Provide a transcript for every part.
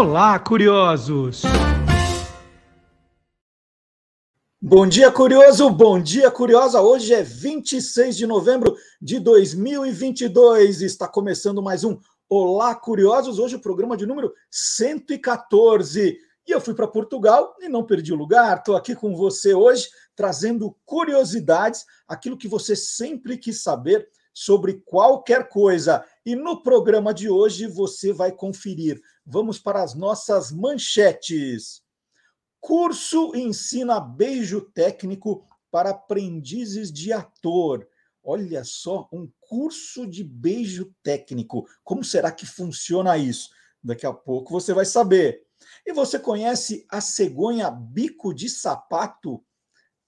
Olá, curiosos! Bom dia, curioso! Bom dia, curiosa! Hoje é 26 de novembro de 2022. Está começando mais um Olá, curiosos! Hoje o programa de número 114. E eu fui para Portugal e não perdi o lugar. Estou aqui com você hoje, trazendo curiosidades, aquilo que você sempre quis saber sobre qualquer coisa. E no programa de hoje você vai conferir. Vamos para as nossas manchetes. Curso ensina beijo técnico para aprendizes de ator. Olha só, um curso de beijo técnico. Como será que funciona isso? Daqui a pouco você vai saber. E você conhece a cegonha bico de sapato?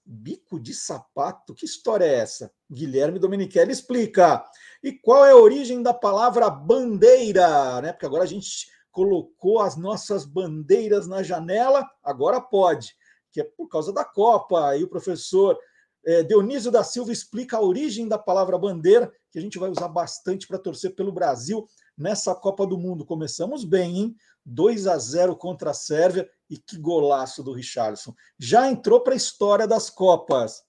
Bico de sapato? Que história é essa? Guilherme Domenichelli explica. E qual é a origem da palavra bandeira? Né? Porque agora a gente colocou as nossas bandeiras na janela, agora pode, que é por causa da Copa. Aí o professor é, Dionísio da Silva explica a origem da palavra bandeira, que a gente vai usar bastante para torcer pelo Brasil nessa Copa do Mundo. Começamos bem, hein? 2 a 0 contra a Sérvia e que golaço do Richarlison. Já entrou para a história das Copas.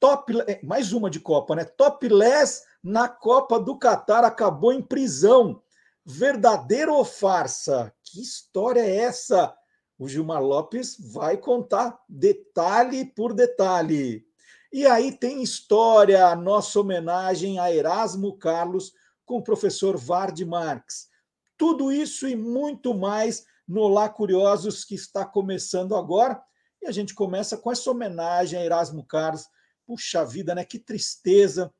Top, é, mais uma de Copa, né? Topless na Copa do Catar acabou em prisão. Verdadeiro ou farsa? Que história é essa? O Gilmar Lopes vai contar detalhe por detalhe. E aí tem história, a nossa homenagem a Erasmo Carlos com o professor Vard Marx. Tudo isso e muito mais no Lá Curiosos que está começando agora. E a gente começa com essa homenagem a Erasmo Carlos. Puxa vida, né? Que tristeza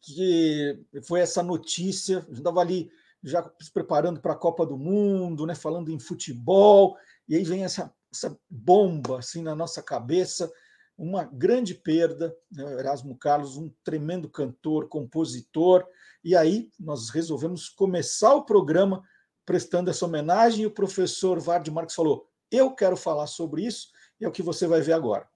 que foi essa notícia. Gente estava ali já se preparando para a Copa do Mundo, né, falando em futebol, e aí vem essa, essa bomba assim na nossa cabeça, uma grande perda, né, Erasmo Carlos, um tremendo cantor, compositor, e aí nós resolvemos começar o programa prestando essa homenagem, e o professor Vard Marques falou, eu quero falar sobre isso, e é o que você vai ver agora.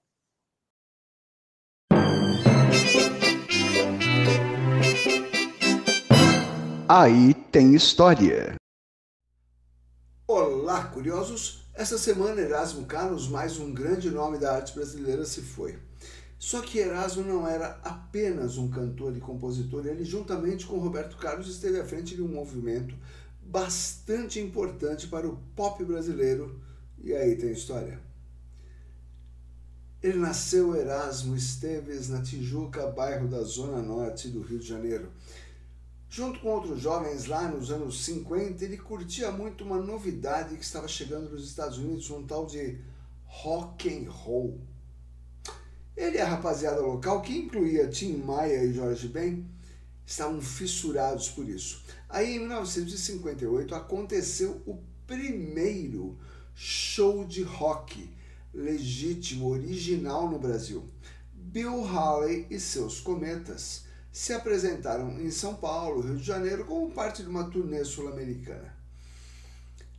Aí tem história. Olá, curiosos! Essa semana Erasmo Carlos, mais um grande nome da arte brasileira, se foi. Só que Erasmo não era apenas um cantor e compositor, ele, juntamente com Roberto Carlos, esteve à frente de um movimento bastante importante para o pop brasileiro. E aí tem história. Ele nasceu Erasmo Esteves na Tijuca, bairro da Zona Norte do Rio de Janeiro. Junto com outros jovens lá nos anos 50, ele curtia muito uma novidade que estava chegando nos Estados Unidos, um tal de rock and roll. Ele e a rapaziada local, que incluía Tim Maia e Jorge Ben, estavam fissurados por isso. Aí em 1958 aconteceu o primeiro show de rock legítimo, original no Brasil. Bill Haley e seus Cometas se apresentaram em São Paulo, Rio de Janeiro, como parte de uma turnê sul-americana.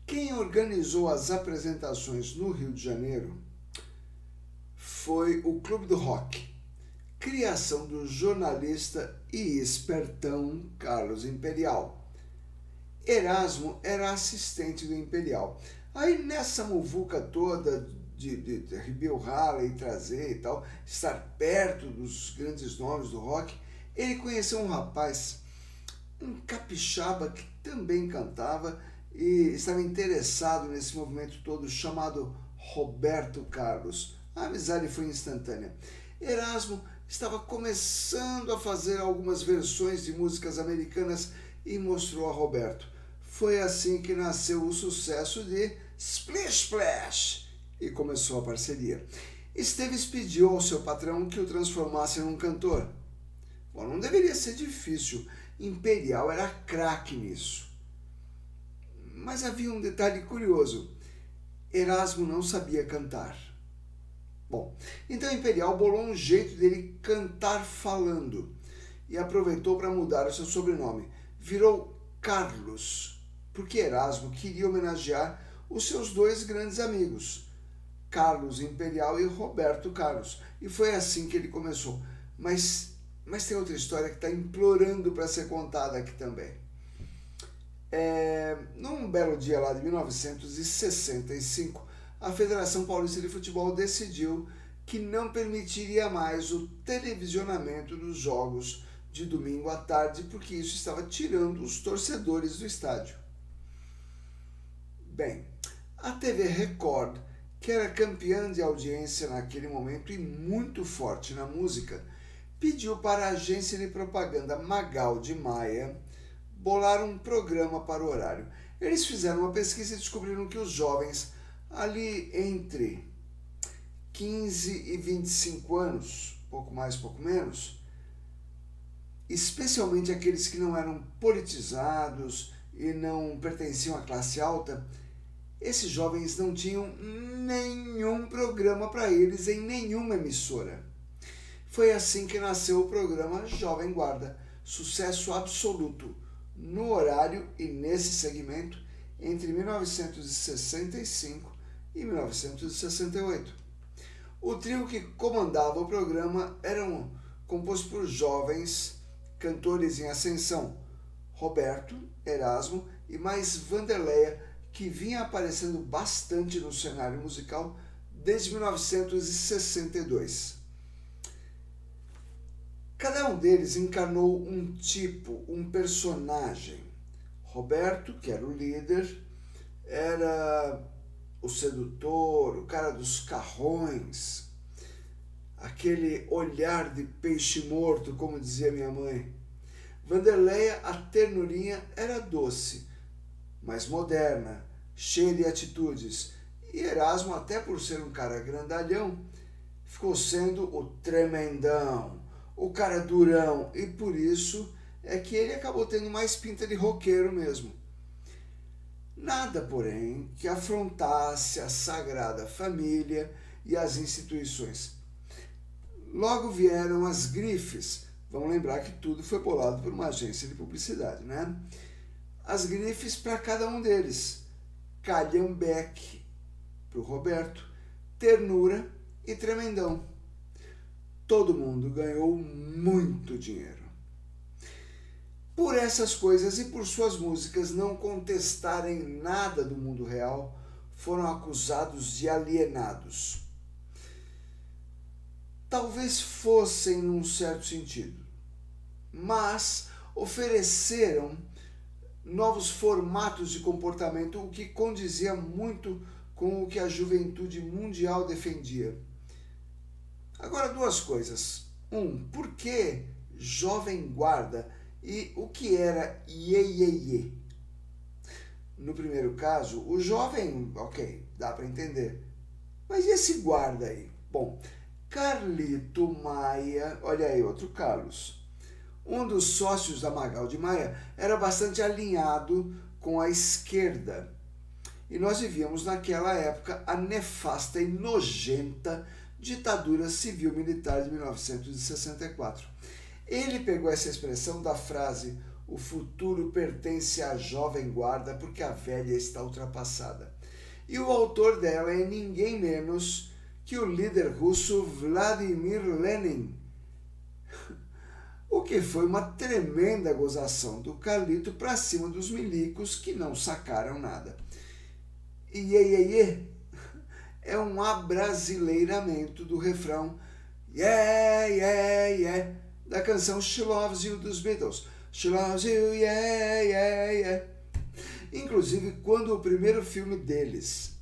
Quem organizou as apresentações no Rio de Janeiro foi o Clube do Rock, criação do jornalista e espertão Carlos Imperial. Erasmo era assistente do Imperial. Aí nessa muvuca toda de, de, de trazer e tal, estar perto dos grandes nomes do rock, ele conheceu um rapaz, um capixaba que também cantava e estava interessado nesse movimento todo chamado Roberto Carlos. A amizade foi instantânea. Erasmo estava começando a fazer algumas versões de músicas americanas e mostrou a Roberto. Foi assim que nasceu o sucesso de Splish Splash e começou a parceria. Esteves pediu ao seu patrão que o transformasse num cantor. Bom, não deveria ser difícil. Imperial era craque nisso. Mas havia um detalhe curioso. Erasmo não sabia cantar. Bom, então Imperial bolou um jeito dele cantar falando e aproveitou para mudar o seu sobrenome. Virou Carlos, porque Erasmo queria homenagear os seus dois grandes amigos, Carlos Imperial e Roberto Carlos. E foi assim que ele começou. Mas mas tem outra história que está implorando para ser contada aqui também. É, num belo dia lá de 1965, a Federação Paulista de Futebol decidiu que não permitiria mais o televisionamento dos jogos de domingo à tarde, porque isso estava tirando os torcedores do estádio. Bem, a TV Record, que era campeã de audiência naquele momento e muito forte na música, pediu para a agência de propaganda Magal de Maia bolar um programa para o horário. Eles fizeram uma pesquisa e descobriram que os jovens ali entre 15 e 25 anos, pouco mais, pouco menos, especialmente aqueles que não eram politizados e não pertenciam à classe alta, esses jovens não tinham nenhum programa para eles em nenhuma emissora. Foi assim que nasceu o programa Jovem Guarda, sucesso absoluto no horário e nesse segmento entre 1965 e 1968. O trio que comandava o programa era um, composto por jovens cantores em ascensão, Roberto, Erasmo e mais Vanderleia, que vinha aparecendo bastante no cenário musical desde 1962. Cada um deles encarnou um tipo, um personagem. Roberto, que era o líder, era o sedutor, o cara dos carrões, aquele olhar de peixe morto, como dizia minha mãe. Vanderleia, a ternurinha, era doce, mais moderna, cheia de atitudes. E Erasmo, até por ser um cara grandalhão, ficou sendo o tremendão, o cara durão, e por isso é que ele acabou tendo mais pinta de roqueiro mesmo. Nada, porém, que afrontasse a sagrada família e as instituições. Logo vieram as grifes. Vamos lembrar que tudo foi bolado por uma agência de publicidade, né? as grifes para cada um deles. Calhambeque para o Roberto, Ternura e Tremendão. Todo mundo ganhou muito dinheiro. Por essas coisas e por suas músicas não contestarem nada do mundo real, foram acusados de alienados. Talvez fossem num certo sentido, mas ofereceram novos formatos de comportamento, o que condizia muito com o que a juventude mundial defendia. Agora, duas coisas. Um, por que jovem guarda e o que era iê? No primeiro caso, o jovem, ok, dá para entender. Mas e esse guarda aí? Bom, Carlito Maia, olha aí, outro Carlos um dos sócios da Magal de Maia era bastante alinhado com a esquerda. E nós vivíamos naquela época a nefasta e nojenta ditadura civil-militar de 1964. Ele pegou essa expressão da frase o futuro pertence à jovem guarda porque a velha está ultrapassada. E o autor dela é ninguém menos que o líder russo Vladimir Lenin, o que foi uma tremenda gozação do Carlito para cima dos milicos que não sacaram nada. Iê, iê, iê é um abrasileiramento do refrão Yeah, yeah, yeah da canção She Loves You dos Beatles. She Loves You, yeah, yeah, yeah. Inclusive, quando o primeiro filme deles,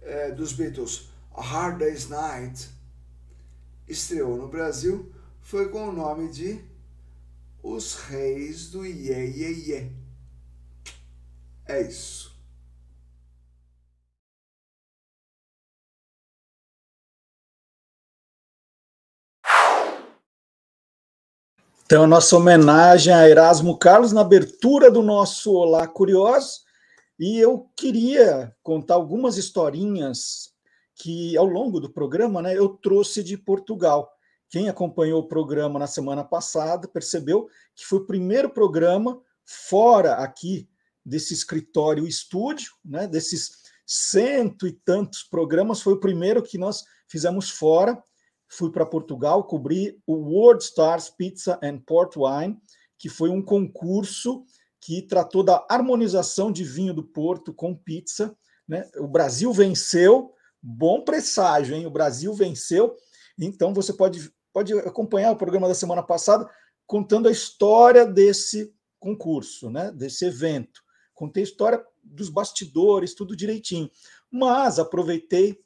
é, dos Beatles, A Hard Day's Night, estreou no Brasil, foi com o nome de Os Reis do Iê Iê Iê. É isso. Então, a nossa homenagem a Erasmo Carlos na abertura do nosso Olá Curiosos. E eu queria contar algumas historinhas que, ao longo do programa, né, eu trouxe de Portugal. Quem acompanhou o programa na semana passada percebeu que foi o primeiro programa fora aqui desse escritório estúdio, né, desses cento e tantos programas, foi o primeiro que nós fizemos fora. Fui para Portugal cobrir o World Stars Pizza and Port Wine, que foi um concurso que tratou da harmonização de vinho do Porto com pizza. Né? O Brasil venceu, bom presságio, hein? O Brasil venceu. Então você pode, pode acompanhar o programa da semana passada contando a história desse concurso, né? desse evento. Contei a história dos bastidores, tudo direitinho. Mas aproveitei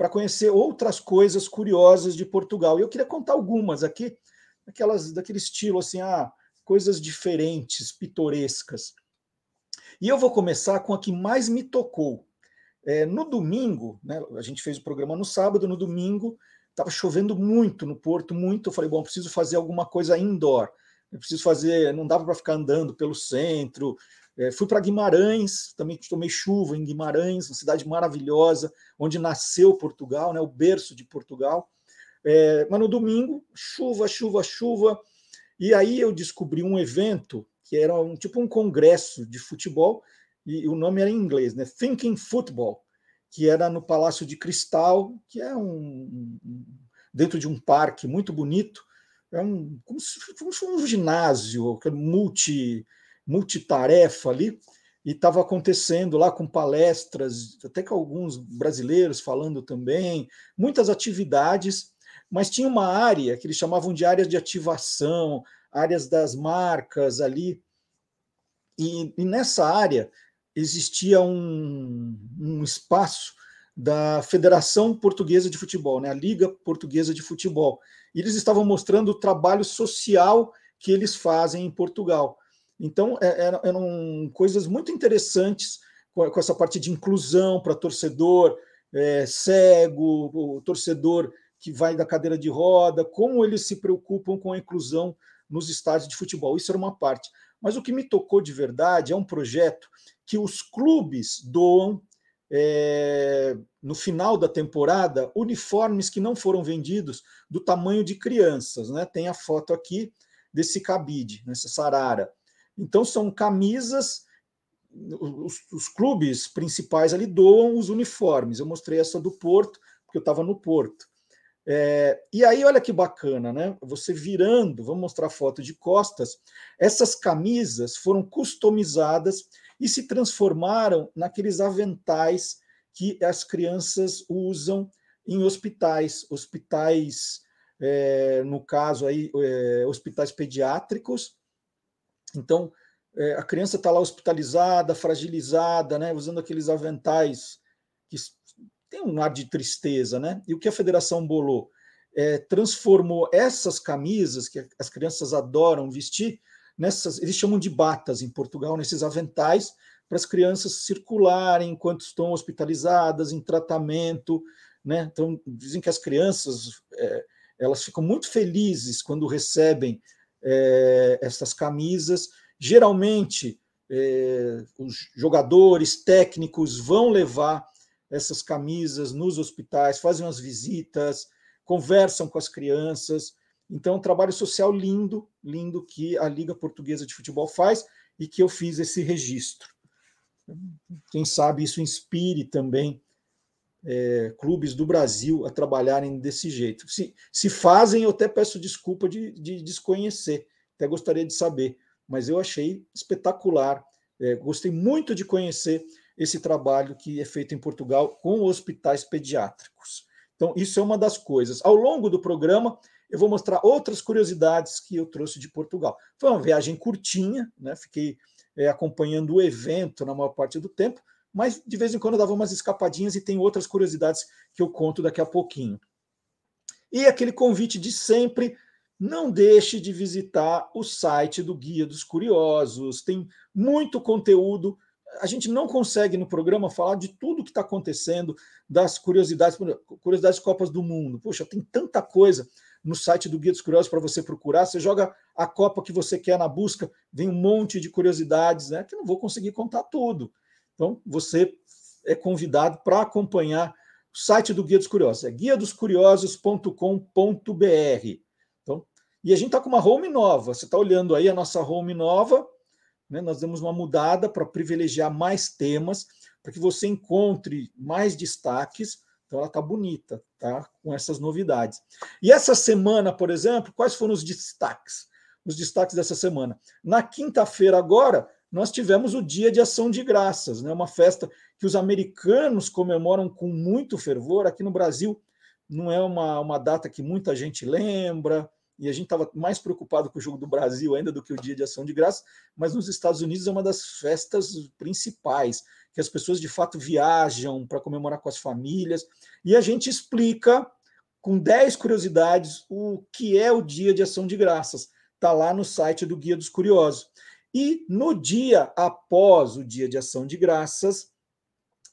para conhecer outras coisas curiosas de Portugal. E eu queria contar algumas aqui, aquelas daquele estilo assim, ah, coisas diferentes, pitorescas. E eu vou começar com a que mais me tocou. É, no domingo, né, a gente fez o programa no sábado, no domingo estava chovendo muito no Porto, muito. Eu falei, bom, preciso fazer alguma coisa indoor. Eu preciso fazer, não dava para ficar andando pelo centro, é, fui para Guimarães, também tomei chuva em Guimarães, uma cidade maravilhosa, onde nasceu Portugal, né, o berço de Portugal. É, mas no domingo, chuva, chuva, chuva. E aí eu descobri um evento que era um tipo um congresso de futebol, e o nome era em inglês, né? Thinking Football, que era no Palácio de Cristal, que é um, um dentro de um parque muito bonito, é um como se fosse um ginásio, multi multitarefa ali, e estava acontecendo lá com palestras, até com alguns brasileiros falando também, muitas atividades, mas tinha uma área que eles chamavam de áreas de ativação, áreas das marcas ali, e, e nessa área existia um, um espaço da Federação Portuguesa de Futebol, né, a Liga Portuguesa de Futebol. E eles estavam mostrando o trabalho social que eles fazem em Portugal. Então, é, eram coisas muito interessantes com essa parte de inclusão para torcedor é, cego, o torcedor que vai da cadeira de roda, como eles se preocupam com a inclusão nos estádios de futebol. Isso era uma parte. Mas o que me tocou de verdade é um projeto que os clubes doam é, no final da temporada uniformes que não foram vendidos do tamanho de crianças. Né? Tem a foto aqui desse cabide, nessa sarara. Então, são camisas. Os, os, clubes principais ali doam os uniformes. Eu mostrei essa do Porto, porque eu estava no Porto. É, e aí, olha que bacana, né? Você virando, vamos mostrar a foto de costas. Essas camisas foram customizadas e se transformaram naqueles aventais que as crianças usam em hospitais, hospitais, é, no caso aí, é, hospitais pediátricos, então, é, a criança está lá hospitalizada, fragilizada, né, usando aqueles aventais que tem um ar de tristeza, né? E o que a federação bolou? É, transformou essas camisas que as crianças adoram vestir nessas, eles chamam de batas em Portugal, nesses aventais para as crianças circularem enquanto estão hospitalizadas em tratamento, né? Então dizem que as crianças é, elas ficam muito felizes quando recebem é, essas camisas. Geralmente, é, os jogadores técnicos vão levar essas camisas nos hospitais, fazem as visitas, conversam com as crianças. Então, um trabalho social lindo, lindo que a Liga Portuguesa de Futebol faz e que eu fiz esse registro. Quem sabe isso inspire também é, clubes do Brasil a trabalharem desse jeito. Se, se fazem, eu até peço desculpa de, de desconhecer, até gostaria de saber, mas eu achei espetacular. É, gostei muito de conhecer esse trabalho que é feito em Portugal com hospitais pediátricos. Então, isso é uma das coisas. Ao longo do programa, eu vou mostrar outras curiosidades que eu trouxe de Portugal. Foi uma viagem curtinha, né? fiquei é, acompanhando o evento na maior parte do tempo, mas de vez em quando dava umas escapadinhas e tem outras curiosidades que eu conto daqui a pouquinho. E aquele convite de sempre, não deixe de visitar o site do Guia dos Curiosos, tem muito conteúdo. A gente não consegue no programa falar de tudo que está acontecendo, das curiosidades, curiosidades Copas do Mundo. Poxa, tem tanta coisa no site do Guia dos Curiosos para você procurar. Você joga a Copa que você quer na busca, vem um monte de curiosidades, né? Que não vou conseguir contar tudo. Então, você é convidado para acompanhar o site do Guia dos Curiosos, é guiadoscuriosos.com.br. Então, e a gente está com uma home nova. Você está olhando aí a nossa home nova, né? Nós demos uma mudada para privilegiar mais temas, para que você encontre mais destaques. Então ela está bonita, tá? Com essas novidades. E essa semana, por exemplo, quais foram os destaques? Os destaques dessa semana. Na quinta-feira, agora, nós tivemos o Dia de Ação de Graças, né? uma festa que os americanos comemoram com muito fervor. Aqui no Brasil não é uma, uma data que muita gente lembra, e a gente estava mais preocupado com o jogo do Brasil ainda do que o Dia de Ação de Graças, mas nos Estados Unidos é uma das festas principais, que as pessoas de fato viajam para comemorar com as famílias, e a gente explica com 10 curiosidades o que é o Dia de Ação de Graças. Está lá no site do Guia dos Curiosos. E no dia após o Dia de Ação de Graças,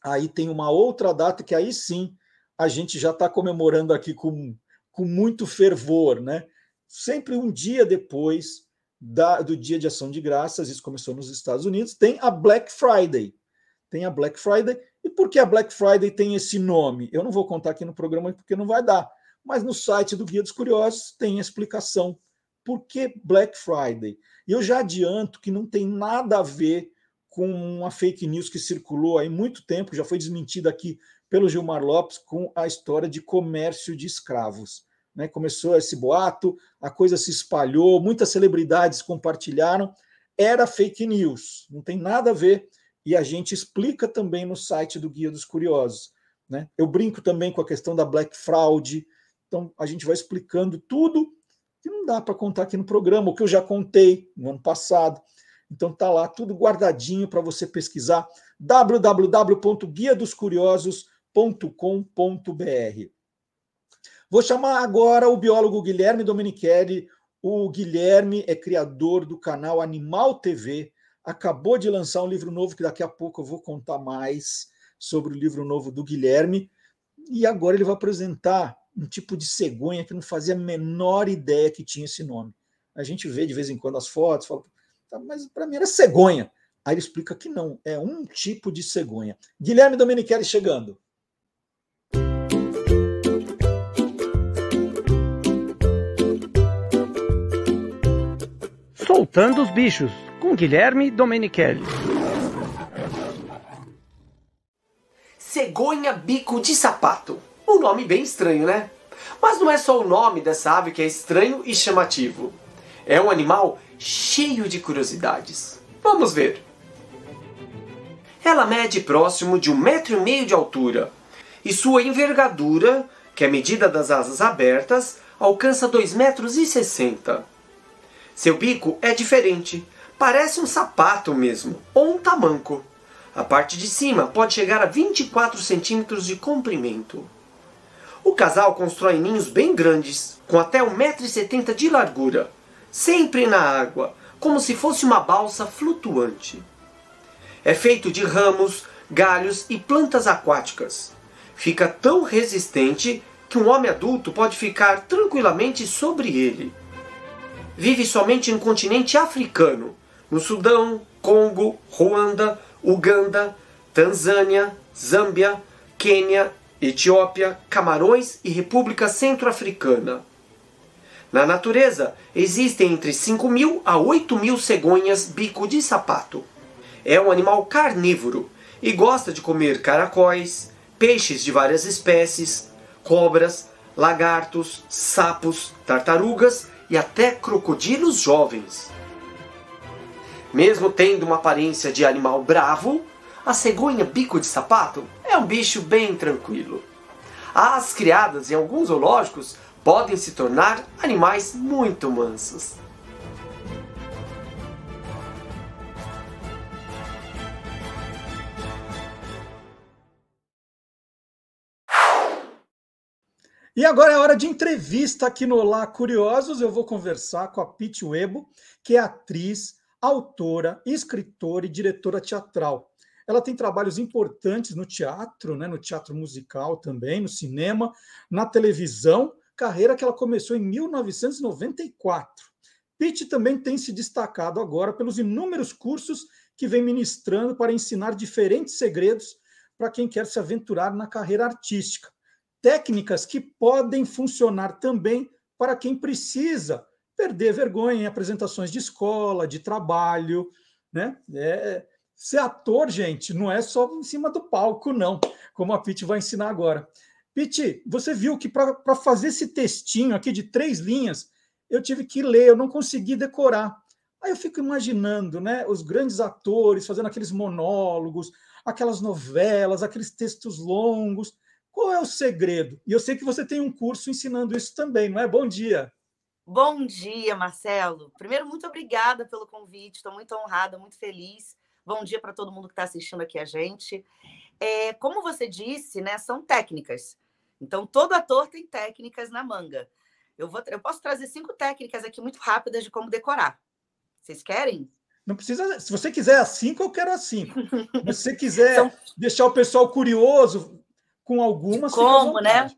aí tem uma outra data que aí sim a gente já está comemorando aqui com, com muito fervor, né? Sempre um dia depois da, do Dia de Ação de Graças, isso começou nos Estados Unidos, tem a Black Friday. Tem a Black Friday. E por que a Black Friday tem esse nome? Eu não vou contar aqui no programa porque não vai dar. Mas no site do Guia dos Curiosos tem a explicação. Por que Black Friday? E eu já adianto que não tem nada a ver com uma fake news que circulou há muito tempo, já foi desmentida aqui pelo Gilmar Lopes, com a história de comércio de escravos. Né? Começou esse boato, a coisa se espalhou, muitas celebridades compartilharam. Era fake news, não tem nada a ver. E a gente explica também no site do Guia dos Curiosos. Né? Eu brinco também com a questão da Black Fraud, então, a gente vai explicando tudo que não dá para contar aqui no programa, o que eu já contei no ano passado. Então, tá lá tudo guardadinho para você pesquisar www.guiadoscuriosos.com.br. Vou chamar agora o biólogo Guilherme Domenichelli. O Guilherme é criador do canal Animal TV. Acabou de lançar um livro novo que daqui a pouco eu vou contar mais sobre o livro novo do Guilherme. E agora ele vai apresentar um tipo de cegonha que não fazia a menor ideia que tinha esse nome. A gente vê de vez em quando as fotos, fala, tá, mas para mim era cegonha. Aí ele explica que não, é um tipo de cegonha. Guilherme Domenichelli chegando. Soltando os bichos, com Guilherme Domenichelli. Cegonha bico de sapato. Um nome bem estranho, né? Mas não é só o nome dessa ave que é estranho e chamativo. É um animal cheio de curiosidades. Vamos ver. Ela mede próximo de um metro e meio de altura e sua envergadura, que é a medida das asas abertas, alcança 2,60 metros. E 60. Seu bico é diferente, parece um sapato mesmo, ou um tamanco. A parte de cima pode chegar a 24 centímetros de comprimento. O casal constrói ninhos bem grandes, com até 1,70m de largura, sempre na água, como se fosse uma balsa flutuante. É feito de ramos, galhos e plantas aquáticas. Fica tão resistente que um homem adulto pode ficar tranquilamente sobre ele. Vive somente no continente africano, no Sudão, Congo, Ruanda, Uganda, Tanzânia, Zâmbia, Quênia Etiópia, Camarões e República Centro-Africana. Na natureza, existem entre 5 mil a 8 mil cegonhas bico de sapato. É um animal carnívoro e gosta de comer caracóis, peixes de várias espécies, cobras, lagartos, sapos, tartarugas e até crocodilos jovens. Mesmo tendo uma aparência de animal bravo, a cegonha bico de sapato é um bicho bem tranquilo. As criadas em alguns zoológicos podem se tornar animais muito mansos. E agora é hora de entrevista aqui no Olá Curiosos. Eu vou conversar com a Pete Webo, que é atriz, autora, escritora e diretora teatral. Ela tem trabalhos importantes no teatro, né, no teatro musical também, no cinema, na televisão, carreira que ela começou em 1994. Pitt também tem se destacado agora pelos inúmeros cursos que vem ministrando para ensinar diferentes segredos para quem quer se aventurar na carreira artística. Técnicas que podem funcionar também para quem precisa perder vergonha em apresentações de escola, de trabalho, né? É, Ser ator, gente, não é só em cima do palco, não, como a Pete vai ensinar agora. Pete, você viu que para fazer esse textinho aqui de três linhas, eu tive que ler, eu não consegui decorar. Aí eu fico imaginando, né, os grandes atores fazendo aqueles monólogos, aquelas novelas, aqueles textos longos. Qual é o segredo? E eu sei que você tem um curso ensinando isso também, não é? Bom dia. Bom dia, Marcelo. Primeiro, muito obrigada pelo convite. Estou muito honrada, muito feliz. Bom dia para todo mundo que está assistindo aqui a gente. É, como você disse, né, são técnicas. Então, todo ator tem técnicas na manga. Eu, vou, eu posso trazer cinco técnicas aqui muito rápidas de como decorar. Vocês querem? Não precisa. Se você quiser as cinco, eu quero as cinco. Se você quiser são... deixar o pessoal curioso com algumas. Como, né?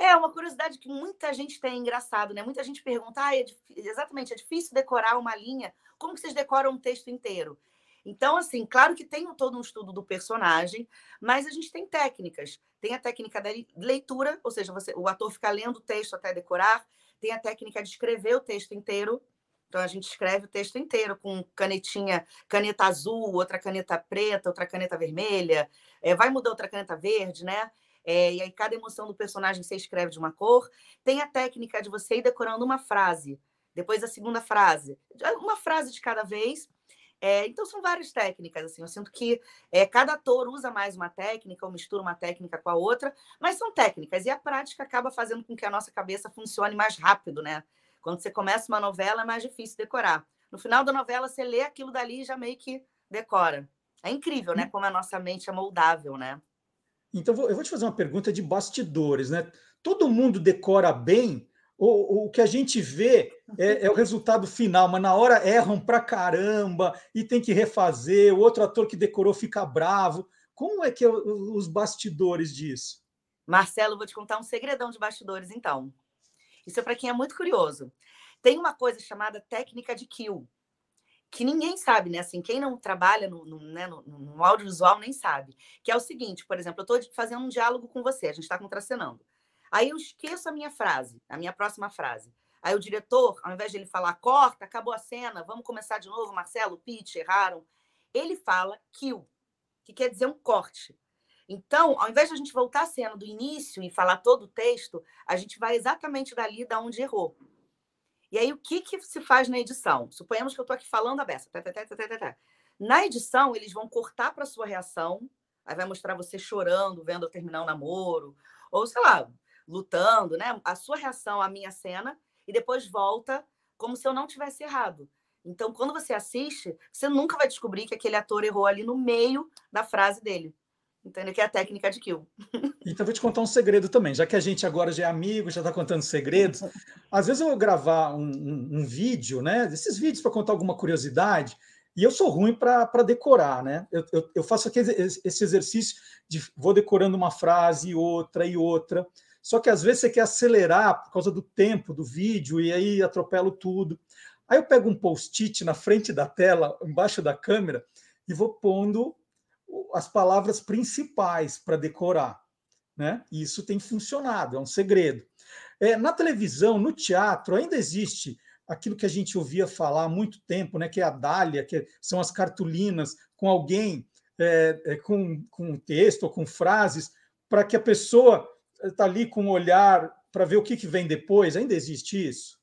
É uma curiosidade que muita gente tem, engraçado, né? Muita gente pergunta, ah, é exatamente, é difícil decorar uma linha. Como que vocês decoram um texto inteiro? Então, assim, claro que tem todo um estudo do personagem, mas a gente tem técnicas. Tem a técnica da leitura, ou seja, você, o ator fica lendo o texto até decorar. Tem a técnica de escrever o texto inteiro. Então, a gente escreve o texto inteiro com canetinha, caneta azul, outra caneta preta, outra caneta vermelha. É, vai mudar outra caneta verde, né? É, e aí cada emoção do personagem você escreve de uma cor. Tem a técnica de você ir decorando uma frase, depois a segunda frase, uma frase de cada vez. É, então são várias técnicas. Assim, eu sinto que é, cada ator usa mais uma técnica ou mistura uma técnica com a outra, mas são técnicas e a prática acaba fazendo com que a nossa cabeça funcione mais rápido, né? Quando você começa uma novela é mais difícil decorar. No final da novela você lê aquilo dali e já meio que decora. É incrível, né? Hum. Como a nossa mente é moldável, né? Então, eu vou te fazer uma pergunta de bastidores, né? Todo mundo decora bem, o, o que a gente vê é, é, o resultado final, mas na hora erram pra caramba e tem que refazer, o outro ator que decorou fica bravo. Como é que é os bastidores disso? Marcelo, vou te contar um segredão de bastidores, então. Isso é para quem é muito curioso. Tem uma coisa chamada técnica de kill que ninguém sabe, né? Assim, quem não trabalha no, no, né, no, no audiovisual nem sabe. Que é o seguinte, por exemplo, eu estou fazendo um diálogo com você, a gente está contracenando. Aí eu esqueço a minha frase, a minha próxima frase. Aí o diretor, ao invés de ele falar corta, acabou a cena, vamos começar de novo, Marcelo, Pete, erraram. Ele fala kill, que quer dizer um corte. Então, ao invés de a gente voltar a cena do início e falar todo o texto, a gente vai exatamente dali da onde errou. E aí, o que, que se faz na edição? Suponhamos que eu estou aqui falando a beça. Tá, tá, tá, na edição, eles vão cortar para sua reação, aí vai mostrar você chorando, vendo eu terminar um namoro, ou sei lá, lutando, né? A sua reação à minha cena, e depois volta como se eu não tivesse errado. Então, quando você assiste, você nunca vai descobrir que aquele ator errou ali no meio da frase dele. Entendeu? Que é a técnica de kill. Então, vou te contar um segredo também. Já que a gente agora já é amigo, já está contando segredos, às vezes eu vou gravar um, um, um vídeo, né? Esses vídeos para contar alguma curiosidade, e eu sou ruim para decorar, né? Eu, eu, eu faço aquele, esse exercício de vou decorando uma frase, outra e outra. Só que às vezes você quer acelerar por causa do tempo do vídeo e aí atropelo tudo. Aí eu pego um post-it na frente da tela, embaixo da câmera, e vou pondo as palavras principais para decorar. Né? E isso tem funcionado, é um segredo. É, na televisão, no teatro, ainda existe aquilo que a gente ouvia falar há muito tempo, né, que é a dália, que são as cartolinas com alguém é, é, com, com texto ou com frases, para que a pessoa está ali com um olhar para ver o que, que vem depois. Ainda existe isso?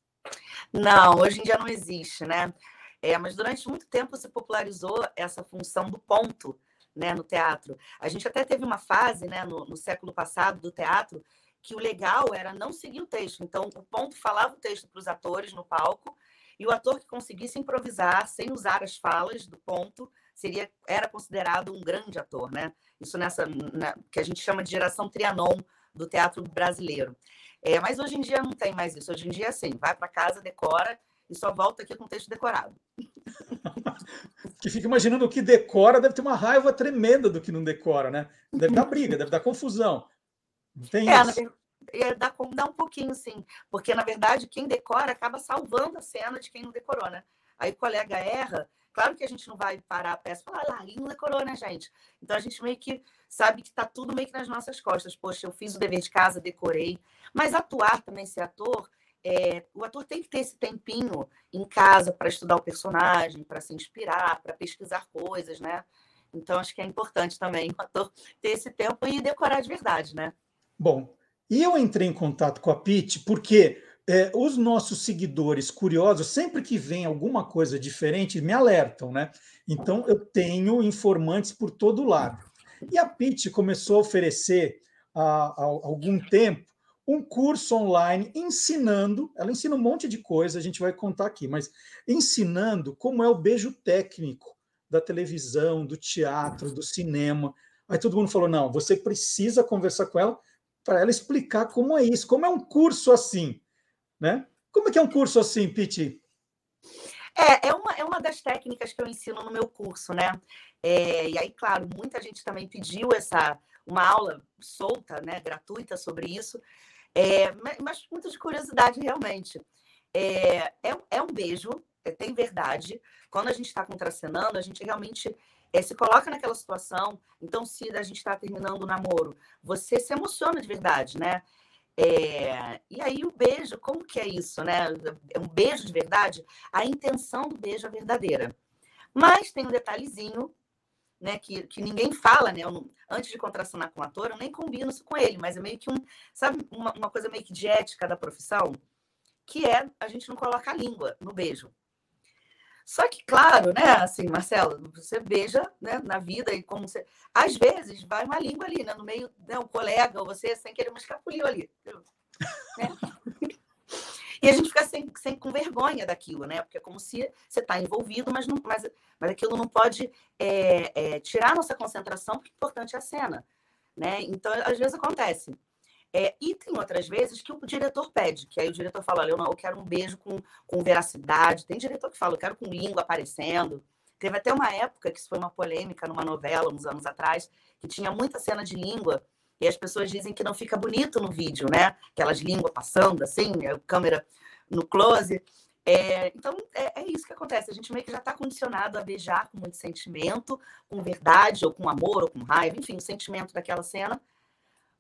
Não, hoje em dia não existe, né? É, mas durante muito tempo se popularizou essa função do ponto, né, no teatro. A gente até teve uma fase, né, no, no século passado do teatro, que o legal era não seguir o texto. Então, o ponto falava o texto para os atores no palco, e o ator que conseguisse improvisar sem usar as falas do ponto seria era considerado um grande ator, né? Isso nessa na, que a gente chama de geração Trianon do teatro brasileiro. É, mas hoje em dia não tem mais isso. Hoje em dia, assim, vai para casa, decora e só volta aqui com o texto decorado. que fica imaginando o que decora, deve ter uma raiva tremenda do que não decora, né? Deve dar briga, deve dar confusão. Tem é, isso. É, dá, dá um pouquinho, sim. Porque, na verdade, quem decora acaba salvando a cena de quem não decorou, né? Aí o colega erra. Claro que a gente não vai parar a peça e falar, ah, não decorou, né, gente? Então a gente meio que sabe que está tudo meio que nas nossas costas. Poxa, eu fiz o dever de casa, decorei. Mas atuar também, ser ator, é, o ator tem que ter esse tempinho em casa para estudar o personagem, para se inspirar, para pesquisar coisas, né? Então, acho que é importante também o ator ter esse tempo e decorar de verdade, né? Bom, e eu entrei em contato com a Pete porque é, os nossos seguidores curiosos, sempre que vem alguma coisa diferente, me alertam, né? Então, eu tenho informantes por todo lado. E a Pitch começou a oferecer há, há algum tempo um curso online ensinando, ela ensina um monte de coisa, a gente vai contar aqui, mas ensinando como é o beijo técnico da televisão, do teatro, do cinema. Aí todo mundo falou: não, você precisa conversar com ela para ela explicar como é isso, como é um curso assim, né? Como é que é um curso assim, Piti? É, é uma, é uma das técnicas que eu ensino no meu curso, né? É, e aí, claro, muita gente também pediu essa uma aula solta, né, gratuita sobre isso, é, mas muito de curiosidade realmente. É, é, é um beijo, é, tem verdade. Quando a gente está contracenando, a gente realmente é, se coloca naquela situação. Então, se a gente está terminando o namoro, você se emociona de verdade, né? É, e aí o beijo, como que é isso, né? É um beijo de verdade? A intenção do beijo é verdadeira. Mas tem um detalhezinho, né, que, que ninguém fala, né? Não, antes de contracionar com o ator, eu nem combino isso com ele, mas é meio que um, sabe, uma, uma coisa meio que de ética da profissão, que é a gente não coloca a língua no beijo. Só que, claro, né, assim, Marcelo, você beija né, na vida e como você. Às vezes vai uma língua ali, né, no meio, né, um colega, ou você sem querer, uma escapuliu ali. Né? E a gente fica sem, sem, com vergonha daquilo, né? Porque é como se você está envolvido, mas, não, mas, mas aquilo não pode é, é, tirar nossa concentração, porque o importante é a cena. Né? Então, às vezes acontece. É, e tem outras vezes que o diretor pede, que aí o diretor fala, olha, eu, não, eu quero um beijo com, com veracidade. Tem diretor que fala, eu quero com língua aparecendo. Teve até uma época que isso foi uma polêmica numa novela, uns anos atrás, que tinha muita cena de língua, e as pessoas dizem que não fica bonito no vídeo, né? Aquelas línguas passando assim, a câmera no close. É, então, é, é, isso que acontece. A gente meio que já está condicionado a beijar com muito sentimento, com verdade, ou com amor, ou com raiva, enfim, o sentimento daquela cena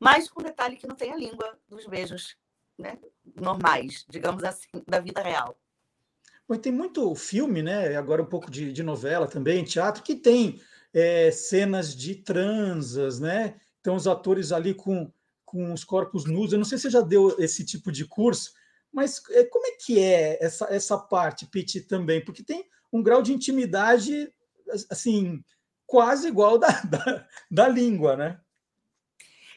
mas com detalhe que não tem a língua dos beijos né, normais, digamos assim, da vida real. Bom, tem muito filme, né? Agora um pouco de, de novela também, teatro, que tem é, cenas de transas, né? Então, os atores ali com, com os corpos nus. Eu não sei se você já deu esse tipo de curso, mas é, como é que é essa, essa parte, Pete, também? Porque tem um grau de intimidade, assim, quase igual da, da, da língua, né?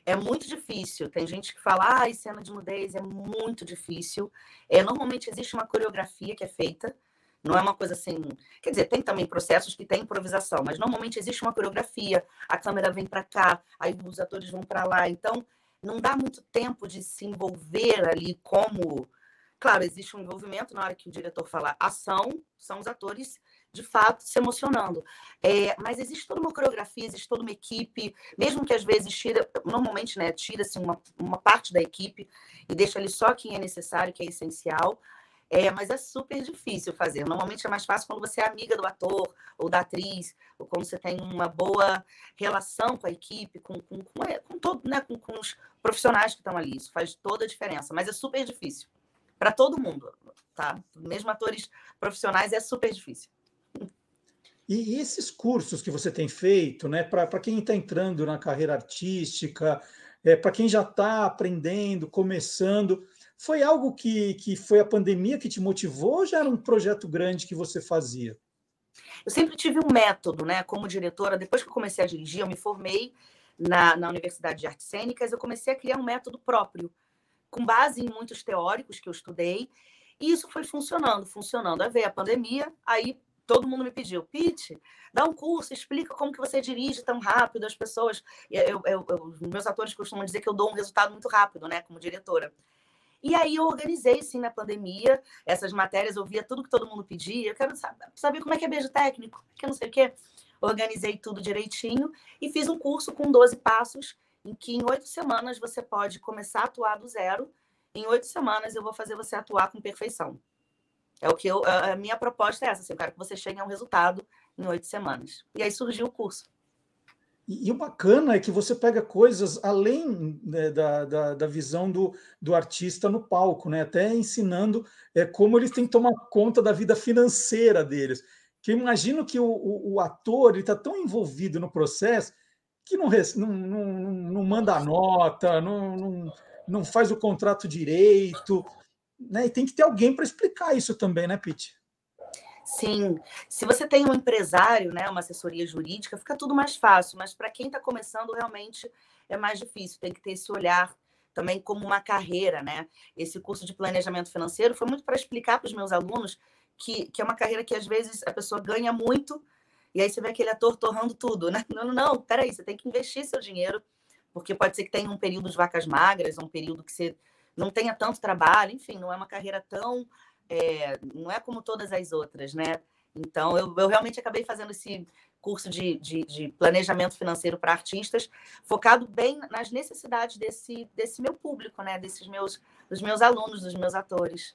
É muito difícil. Tem gente que fala, ah, cena de nudez é muito difícil. É, normalmente existe uma coreografia que é feita, não é uma coisa assim. Quer dizer, tem também processos que tem improvisação, mas normalmente existe uma coreografia. A câmera vem para cá, aí os atores vão para lá. Então, não dá muito tempo de se envolver ali como. Claro, existe um envolvimento na hora que o diretor fala ação, são os atores de fato, se emocionando. É, mas existe toda uma coreografia, existe toda uma equipe, mesmo que às vezes tira, normalmente, né, tira-se uma, uma parte da equipe e deixa ali só quem é necessário, que é essencial. É, mas é super difícil fazer. Normalmente é mais fácil quando você é amiga do ator ou da atriz, ou quando você tem uma boa relação com a equipe, com, com, com, é, com todo, né, com, com os profissionais que estão ali. Isso faz toda a diferença. Mas é super difícil. Para todo mundo, tá? Mesmo atores profissionais é super difícil. E, esses cursos que você tem feito, né, para quem está entrando na carreira artística, é, para quem já está aprendendo, começando, foi algo que, que foi a pandemia que te motivou ou já era um projeto grande que você fazia? Eu sempre tive um método, né? Como diretora, depois que eu comecei a dirigir, eu me formei na, na Universidade de Artes Cênicas, eu comecei a criar um método próprio, com base em muitos teóricos que eu estudei, e isso foi funcionando, funcionando. Aí veio a pandemia, aí todo mundo me pediu, Pete, dá um curso, explica como que você dirige tão rápido as pessoas. Eu, eu, eu, meus atores costumam dizer que eu dou um resultado muito rápido, né, como diretora. E aí eu organizei, sim, na pandemia, essas matérias, eu via tudo que todo mundo pedia, eu quero saber como é que é beijo técnico, que não sei o quê. Organizei tudo direitinho e fiz um curso com 12 passos, em que em oito semanas você pode começar a atuar do zero, em oito semanas eu vou fazer você atuar com perfeição. É o que eu, a minha proposta é essa, assim, eu quero que você chegue a um resultado em oito semanas. E aí surgiu o curso. E, o bacana é que você pega coisas além né, da, da, da, visão do, do artista no palco, né? até ensinando é, como eles têm que tomar conta da vida financeira deles. Que eu imagino que o, o, o ator está tão envolvido no processo que não, não, não, não manda nota, não, não, não faz o contrato direito. né? E tem que ter alguém para explicar isso também, né, Pete? Sim, se você tem um empresário, né, uma assessoria jurídica, fica tudo mais fácil, mas para quem está começando, realmente é mais difícil, tem que ter esse olhar também como uma carreira, né? Esse curso de planejamento financeiro foi muito para explicar para os meus alunos que, que é uma carreira que às vezes a pessoa ganha muito e aí você vê aquele ator torrando tudo, né? Não, não, não, peraí, você tem que investir seu dinheiro, porque pode ser que tenha um período de vacas magras, um período que você não tenha tanto trabalho, enfim, não é uma carreira tão é, não é como todas as outras, né? Então, eu, eu realmente acabei fazendo esse curso de, de, de planejamento financeiro para artistas, focado bem nas necessidades desse, desse meu público, né? Desses meus, dos meus alunos, dos meus atores.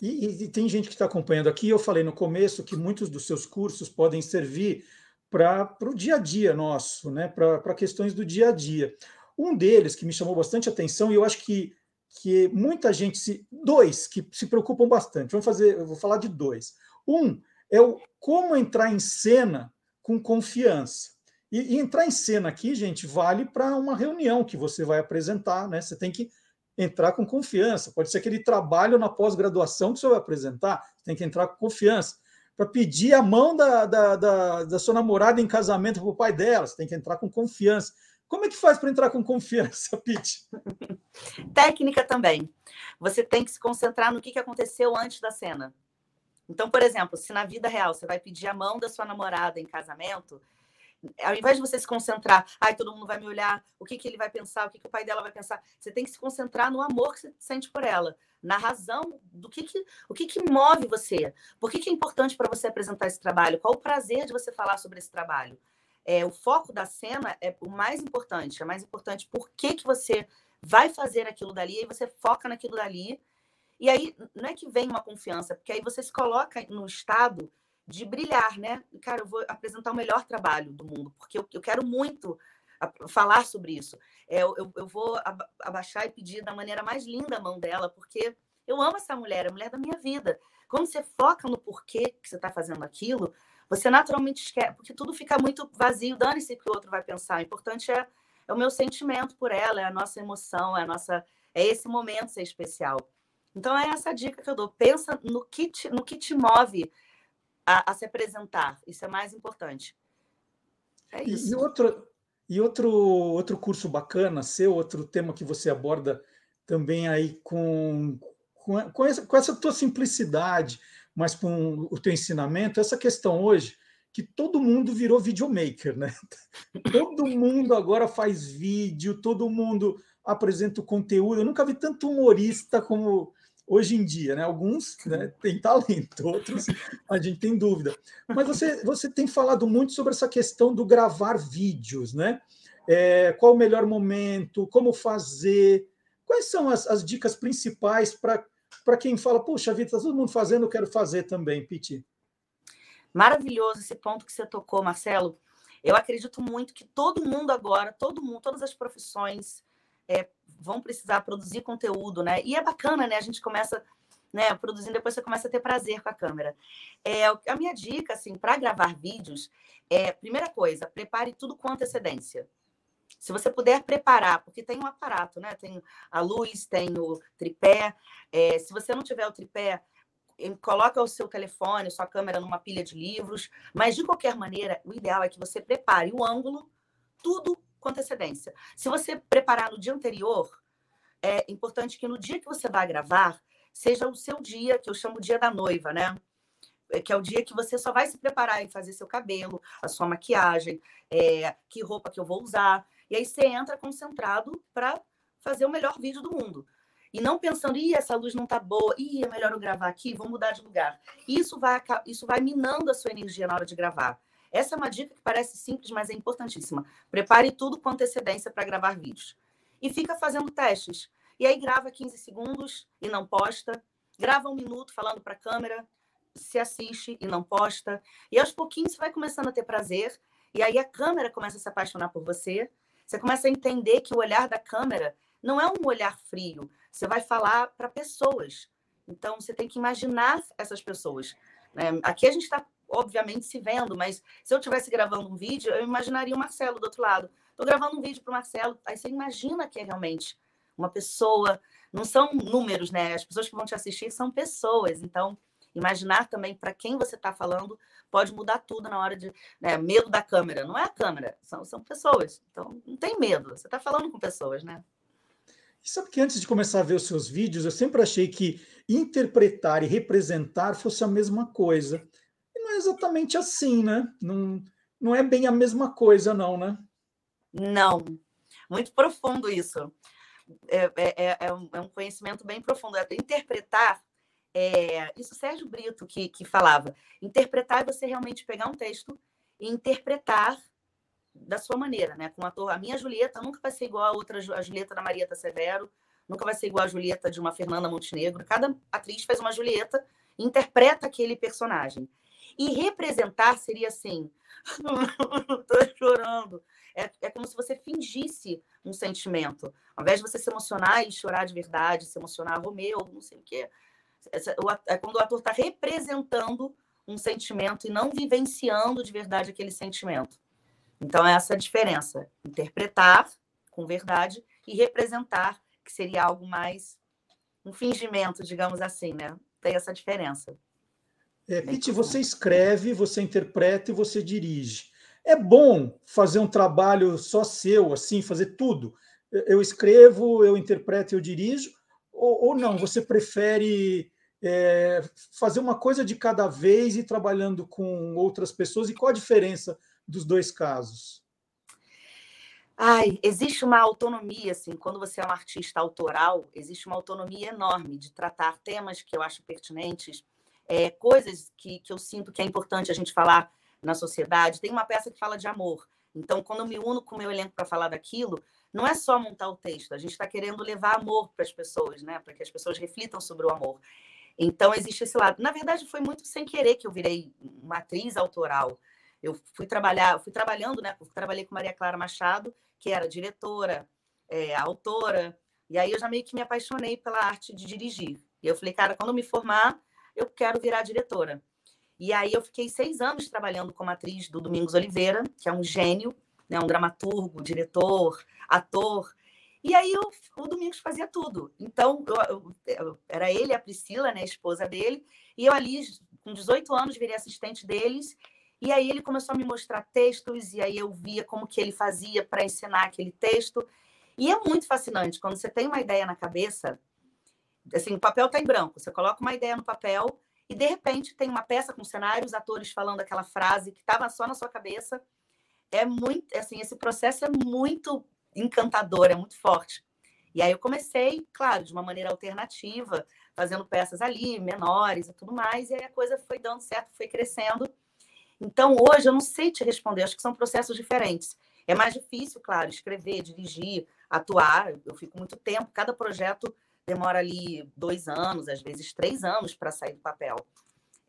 E, e, e tem gente que está acompanhando aqui. Eu falei no começo que muitos dos seus cursos podem servir para o dia a dia nosso, né? para questões do dia a dia. Um deles que me chamou bastante atenção, e eu acho que que muita gente se. Dois que se preocupam bastante. Vamos fazer, eu vou falar de dois. Um é o como entrar em cena com confiança. E, e entrar em cena aqui, gente, vale para uma reunião que você vai apresentar, né? Você tem que entrar com confiança. Pode ser aquele trabalho na pós-graduação que você vai apresentar, tem que entrar com confiança. Para pedir a mão da, da, da, da sua namorada em casamento para o pai dela, você tem que entrar com confiança. Como é que faz para entrar com confiança, Pete? Técnica também. Você tem que se concentrar no que, aconteceu antes da cena. Então, por exemplo, se na vida real você vai pedir a mão da sua namorada em casamento, ao invés de você se concentrar, ai, todo mundo vai me olhar, o que, que ele vai pensar, o que, que o pai dela vai pensar, você tem que se concentrar no amor que você sente por ela, na razão do que, que o que, que move você, por que, que é importante para você apresentar esse trabalho, qual o prazer de você falar sobre esse trabalho é, o foco da cena é o mais importante. É mais importante por que, que você vai fazer aquilo dali, aí você foca naquilo dali. E aí, não é que vem uma confiança, porque aí você se coloca no estado de brilhar, né? Cara, eu vou apresentar o melhor trabalho do mundo, porque eu, eu quero muito falar sobre isso. É, eu, eu vou abaixar e pedir da maneira mais linda a mão dela, porque eu amo essa mulher, é a mulher da minha vida. Quando você foca no porquê que você está fazendo aquilo, você naturalmente esquece, porque tudo fica muito vazio, dane-se que o outro vai pensar. O importante é, é o meu sentimento por ela, é a nossa emoção, é a nossa é esse momento ser especial. Então é essa dica que eu dou. Pensa no que te, no que te move a, a se apresentar. Isso é mais importante. É isso. E, outro, e outro, outro curso bacana, seu, outro tema que você aborda também aí com, com, com, essa, com essa tua simplicidade, mas com o teu ensinamento, essa questão hoje que todo mundo virou videomaker, né? Todo mundo agora faz vídeo, todo mundo apresenta o conteúdo. Eu nunca vi tanto humorista como hoje em dia, né? Alguns né, têm talento, outros a gente tem dúvida. Mas você, você tem falado muito sobre essa questão do gravar vídeos, né? É, qual o melhor momento, como fazer, quais são as, as dicas principais para para quem fala, puxa vida, está todo mundo fazendo, eu quero fazer também, Piti. Maravilhoso esse ponto que você tocou, Marcelo. Eu acredito muito que todo mundo agora, todo mundo, todas as profissões é, vão precisar produzir conteúdo, né? E é bacana, né? A gente começa né, produzindo, depois você começa a ter prazer com a câmera. É, a minha dica, assim, para gravar vídeos, é, primeira coisa, prepare tudo com antecedência. Se você puder preparar, porque tem um aparato, né? Tem a luz, tem o tripé. É, se você não tiver o tripé, coloca o seu telefone, sua câmera numa pilha de livros. Mas, de qualquer maneira, o ideal é que você prepare o ângulo, tudo com antecedência. Se você preparar no dia anterior, é importante que no dia que você vai gravar, seja o seu dia, que eu chamo dia da noiva, né? É, que é o dia que você só vai se preparar e fazer seu cabelo, a sua maquiagem, é, que roupa que eu vou usar. E aí você entra concentrado para fazer o melhor vídeo do mundo. E não pensando, ih, essa luz não tá boa, ih, é melhor eu gravar aqui, vou mudar de lugar. Isso vai, isso vai minando a sua energia na hora de gravar. Essa é uma dica que parece simples, mas é importantíssima. Prepare tudo com antecedência para gravar vídeos. E fica fazendo testes. E aí grava 15 segundos e não posta. Grava um minuto falando para a câmera, se assiste e não posta. E aos pouquinhos você vai começando a ter prazer. E aí a câmera começa a se apaixonar por você. Você começa a entender que o olhar da câmera não é um olhar frio. Você vai falar para pessoas. Então, você tem que imaginar essas pessoas. Né? Aqui a gente está, obviamente, se vendo, mas se eu estivesse gravando um vídeo, eu imaginaria o Marcelo do outro lado. Estou gravando um vídeo para o Marcelo, aí você imagina que é realmente uma pessoa não são números, né? As pessoas que vão te assistir são pessoas. Então, imaginar também para quem você está falando pode mudar tudo na hora de. Né? Medo da câmera. Não é a câmera, são, são pessoas. Então, não tem medo. Você está falando com pessoas, né? E sabe que antes de começar a ver os seus vídeos, eu sempre achei que interpretar e representar fosse a mesma coisa. E não é exatamente assim, né? Não, não é bem a mesma coisa, não, né? Não. Muito profundo isso. É, é, é, é um, é um conhecimento bem profundo. Interpretar é, isso Sérgio Brito que, que falava. Interpretar é você realmente pegar um texto e interpretar da sua maneira, né? Com ator, a minha Julieta nunca vai ser igual a outra, a Julieta da Marieta Severo, nunca vai ser igual a Julieta de uma Fernanda Montenegro. Cada atriz faz uma Julieta interpreta aquele personagem. E representar seria assim, estou chorando. É, é como se você fingisse um sentimento. Ao invés de você se emocionar e chorar de verdade, se emocionar, Romeu, não sei o quê, é quando o ator está representando um sentimento e não vivenciando de verdade aquele sentimento. Então, é essa a diferença. Interpretar com verdade e representar, que seria algo mais um fingimento, digamos assim, né? Tem essa diferença. É, Pete, você escreve, você interpreta e você dirige. É bom fazer um trabalho só seu, assim, fazer tudo. Eu escrevo, eu interpreto, eu dirijo, ou, ou não? Você prefere é, fazer uma coisa de cada vez e trabalhando com outras pessoas? E qual a diferença dos dois casos? Ai, existe uma autonomia, assim, quando você é um artista autoral, existe uma autonomia enorme de tratar temas que eu acho pertinentes, é, coisas que, que eu sinto que é importante a gente falar na sociedade. Tem uma peça que fala de amor. Então, quando eu me uno com o meu elenco para falar daquilo, não é só montar o texto, a gente está querendo levar amor para as pessoas, né? Para que as pessoas reflitam sobre o amor. Então, existe esse lado. Na verdade, foi muito sem querer que eu virei uma atriz autoral. Eu fui trabalhar, fui trabalhando, né? Eu trabalhei com Maria Clara Machado, que era diretora, é, autora, e aí eu já meio que me apaixonei pela arte de dirigir. E eu falei, cara, quando eu me formar, eu quero virar diretora. E aí eu fiquei seis anos trabalhando como atriz do Domingos Oliveira, que é um gênio, né? um dramaturgo, diretor, ator. E aí o, Domingos fazia tudo. Então, eu, eu, era ele, a Priscila, né, a esposa dele, e eu ali, com 18 anos, virei assistente deles. E aí ele começou a me mostrar textos, e aí eu via como que ele fazia para ensinar aquele texto. E é muito fascinante, quando você tem uma ideia na cabeça, assim, o papel está em branco, você coloca uma ideia no papel, e de repente tem uma peça com cenários, atores falando aquela frase que estava só na sua cabeça. É muito, assim, esse processo é muito encantador, é muito forte. E aí eu comecei, claro, de uma maneira alternativa, fazendo peças ali, menores e tudo mais, e aí a coisa foi dando certo, foi crescendo. Então, hoje eu não sei te responder, acho que são processos diferentes. É mais difícil, claro, escrever, dirigir, atuar. Eu fico muito tempo, cada projeto demora ali dois anos, às vezes três anos para sair do papel.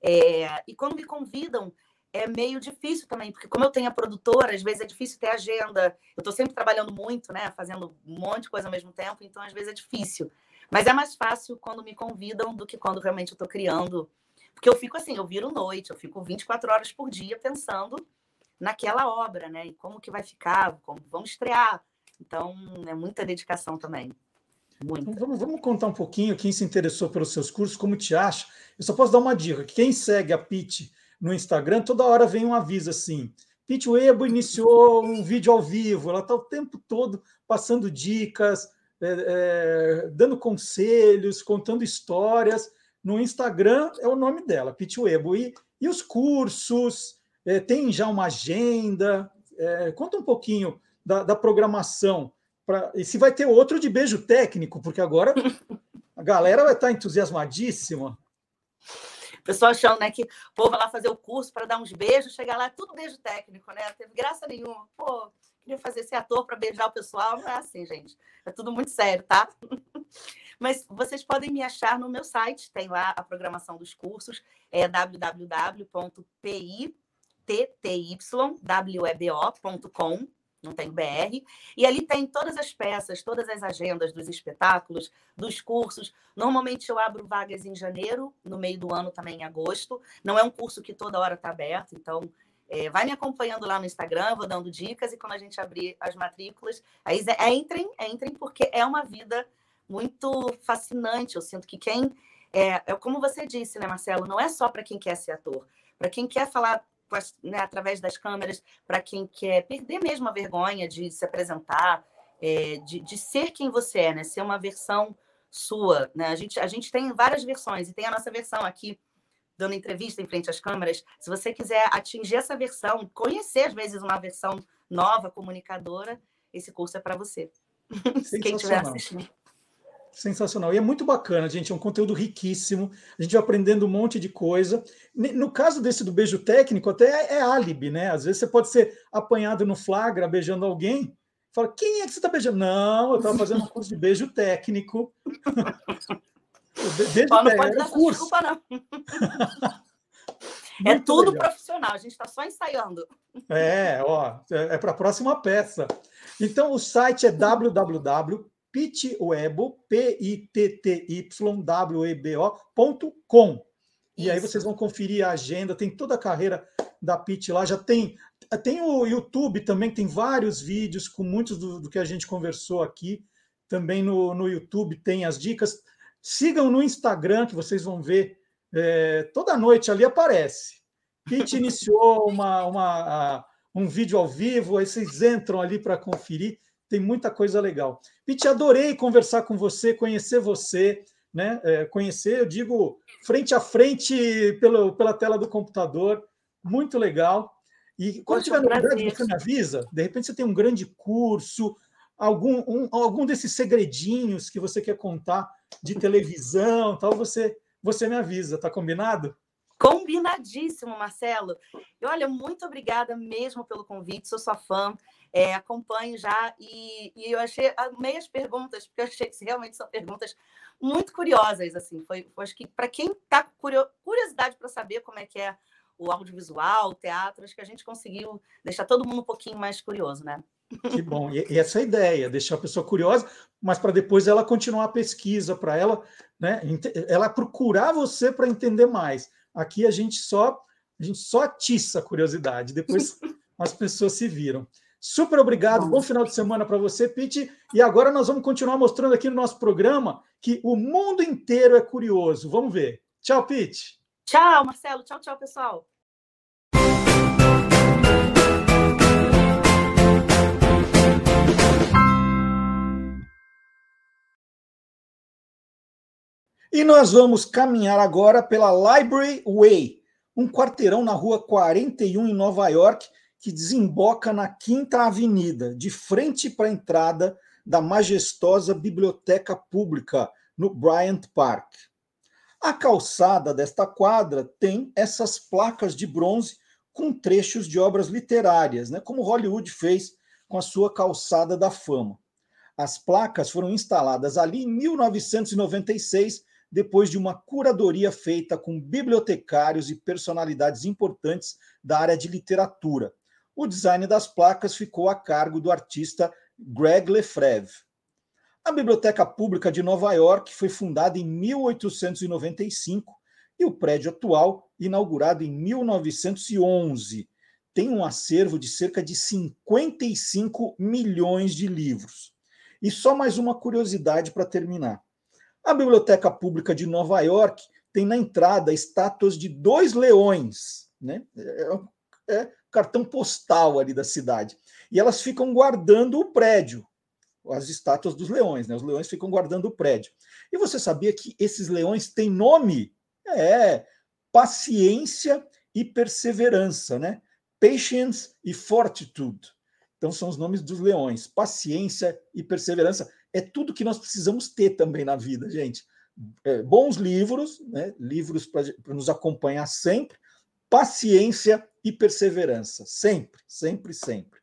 É, e quando me convidam, é meio difícil também, porque como eu tenho a produtora, às vezes é difícil ter agenda. Eu estou sempre trabalhando muito, né? Fazendo um monte de coisa ao mesmo tempo, então às vezes é difícil. Mas é mais fácil quando me convidam do que quando realmente eu estou criando. Porque eu fico assim, eu viro noite, eu fico 24 horas por dia pensando naquela obra, né? E como que vai ficar, como vamos estrear. Então, é muita dedicação também. Muita. Então, vamos, vamos contar um pouquinho quem se interessou pelos seus cursos, como te acha. Eu só posso dar uma dica: quem segue a Pete no Instagram, toda hora vem um aviso assim. Pete Webo iniciou um vídeo ao vivo, ela está o tempo todo passando dicas, é, é, dando conselhos, contando histórias. No Instagram é o nome dela, Pete Webo. E, e os cursos, é, tem já uma agenda? É, conta um pouquinho da, da programação. Pra, e se vai ter outro de beijo técnico, porque agora a galera vai estar entusiasmadíssima pessoal achando né, que o povo vai lá fazer o curso para dar uns beijos, chegar lá, tudo beijo técnico, né? Não teve graça nenhuma. Pô, queria fazer esse ator para beijar o pessoal. Não é assim, gente. É tudo muito sério, tá? Mas vocês podem me achar no meu site, tem lá a programação dos cursos, é www.pitty.com não tem BR. E ali tem todas as peças, todas as agendas dos espetáculos, dos cursos. Normalmente eu abro vagas em janeiro, no meio do ano também em agosto. Não é um curso que toda hora está aberto, então é, vai me acompanhando lá no Instagram, vou dando dicas e quando a gente abrir as matrículas, aí é, entrem, entrem, porque é uma vida muito fascinante. Eu sinto que quem é, é como você disse, né, Marcelo? Não é só para quem quer ser ator, para quem quer falar né, através das câmeras, para quem quer perder mesmo a vergonha de se apresentar, é, de, de ser quem você é, né? Ser uma versão sua, né? A gente, a gente tem várias versões e tem a nossa versão aqui dando entrevista em frente às câmeras. Se você quiser atingir essa versão, conhecer às vezes uma versão nova comunicadora, esse curso é para você. Quem estiver assistindo. Sensacional. E é muito bacana, gente. É um conteúdo riquíssimo. A gente vai aprendendo um monte de coisa. No caso desse do beijo técnico, até é, é álibi, né? Às vezes você pode ser apanhado no flagra beijando alguém. Fala, quem é que você está beijando? Não, eu estava fazendo um curso de beijo técnico. beijo Só não pode dar curso. desculpa, não. é tudo legal. profissional, a gente está só ensaiando. É, ó, é, é para a próxima peça. Então, o site é www pitwebo, P-I-T-T-Y-W-E-B-O.com. E aí vocês vão conferir a agenda, tem toda a carreira da Pit lá, já tem tem o YouTube também, tem vários vídeos com muitos do, do que a gente conversou aqui. Também no, no YouTube tem as dicas. Sigam no Instagram, que vocês vão ver. É, toda noite ali aparece. Pit iniciou uma, uma, um vídeo ao vivo, aí vocês entram ali para conferir tem muita coisa legal. Pete, adorei conversar com você, conhecer você, né? É, conhecer, eu digo, frente a frente pelo, pela tela do computador, muito legal. E quando tiver novidade, você me avisa. De repente você tem um grande curso, algum, um, algum desses segredinhos que você quer contar de televisão, tal, você, você me avisa, tá combinado? Combinadíssimo, Marcelo. E olha, muito obrigada mesmo pelo convite, sou sua fã é, acompanho já e, e, eu achei amei as perguntas, porque eu achei que realmente são perguntas muito curiosas, assim, foi, acho que para quem está curio, curiosidade para saber como é que é o audiovisual, o teatro, acho que a gente conseguiu deixar todo mundo um pouquinho mais curioso, né? Que bom, e essa é a ideia, deixar a pessoa curiosa, mas para depois ela continuar a pesquisa, para ela, né, ela procurar você para entender mais. Aqui a gente só a gente só atiça a curiosidade, depois as pessoas se viram. Super obrigado, bom final de semana para você, Pete. E agora nós vamos continuar mostrando aqui no nosso programa que o mundo inteiro é curioso. Vamos ver. Tchau, Pete. Tchau, Marcelo. Tchau, tchau, pessoal. E nós vamos caminhar agora pela Library Way, um quarteirão na rua 41 em Nova York, que desemboca na Quinta Avenida, de frente para a entrada da majestosa Biblioteca Pública, no Bryant Park. A calçada desta quadra tem essas placas de bronze com trechos de obras literárias, né, como Hollywood fez com a sua calçada da fama. As placas foram instaladas ali em 1996, depois de uma curadoria feita com bibliotecários e personalidades importantes da área de literatura, o design das placas ficou a cargo do artista Greg Lefebvre. A Biblioteca Pública de Nova York foi fundada em 1895 e o prédio atual, inaugurado em 1911, tem um acervo de cerca de 55 milhões de livros. E só mais uma curiosidade para terminar. A Biblioteca Pública de Nova York tem na entrada estátuas de dois leões. Né? É, é cartão postal ali da cidade. E elas ficam guardando o prédio, as estátuas dos leões, né? Os leões ficam guardando o prédio. E você sabia que esses leões têm nome? É paciência e perseverança, né? Patience e fortitude. Então são os nomes dos leões. Paciência e perseverança é tudo que nós precisamos ter também na vida, gente. É, bons livros, né? livros para nos acompanhar sempre, paciência e perseverança, sempre, sempre, sempre.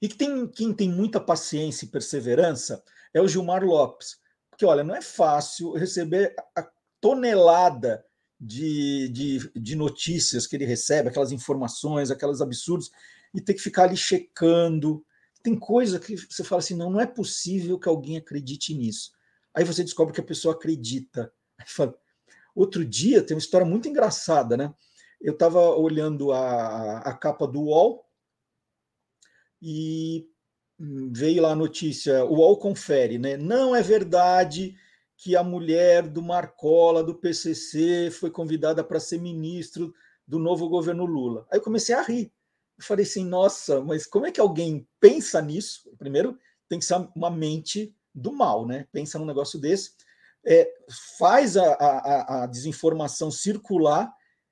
E que tem, quem tem muita paciência e perseverança é o Gilmar Lopes. Porque, olha, não é fácil receber a tonelada de, de, de notícias que ele recebe, aquelas informações, aquelas absurdos, e ter que ficar ali checando. Tem coisa que você fala assim: não, não é possível que alguém acredite nisso. Aí você descobre que a pessoa acredita. Outro dia tem uma história muito engraçada, né? Eu estava olhando a, a capa do UOL e veio lá a notícia, o UOL confere, né? Não é verdade que a mulher do Marcola, do PCC, foi convidada para ser ministro do novo governo Lula. Aí eu comecei a rir. Eu falei assim, nossa, mas como é que alguém pensa nisso? Primeiro, tem que ser uma mente do mal, né? Pensa num negócio desse, é, faz a, a, a, desinformação circular,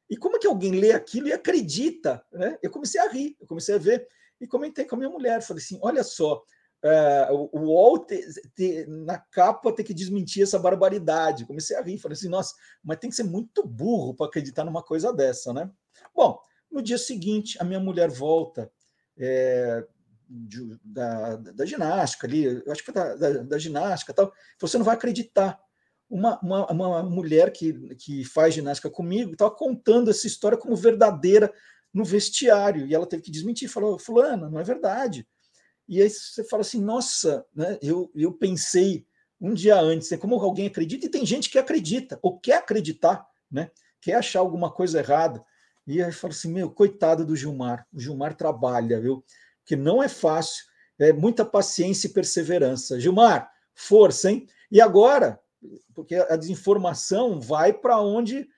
e como é que alguém lê aquilo e acredita? Né? Eu comecei a rir, eu comecei a ver, e comentei com a minha mulher, falei assim, olha só, é, o, UOL na capa tem que desmentir essa barbaridade. Comecei a rir, falei assim, nossa, mas tem que ser muito burro para acreditar numa coisa dessa, né? Bom, no dia seguinte, a minha mulher volta é, de, da, da, ginástica ali, eu acho que foi da, da, da ginástica tal, você não vai acreditar. Uma, uma, uma mulher que, que faz ginástica comigo estava contando essa história como verdadeira no vestiário, e ela teve que desmentir, falou, fulana, não é verdade. E aí você fala assim, nossa, né, eu, eu pensei um dia antes, né, como alguém acredita, e tem gente que acredita, ou quer acreditar, né, quer achar alguma coisa errada. E aí fala assim, meu, coitado do Gilmar, o Gilmar trabalha, viu? que não é fácil, é muita paciência e perseverança. Gilmar, força, hein? E agora, porque a desinformação vai para onde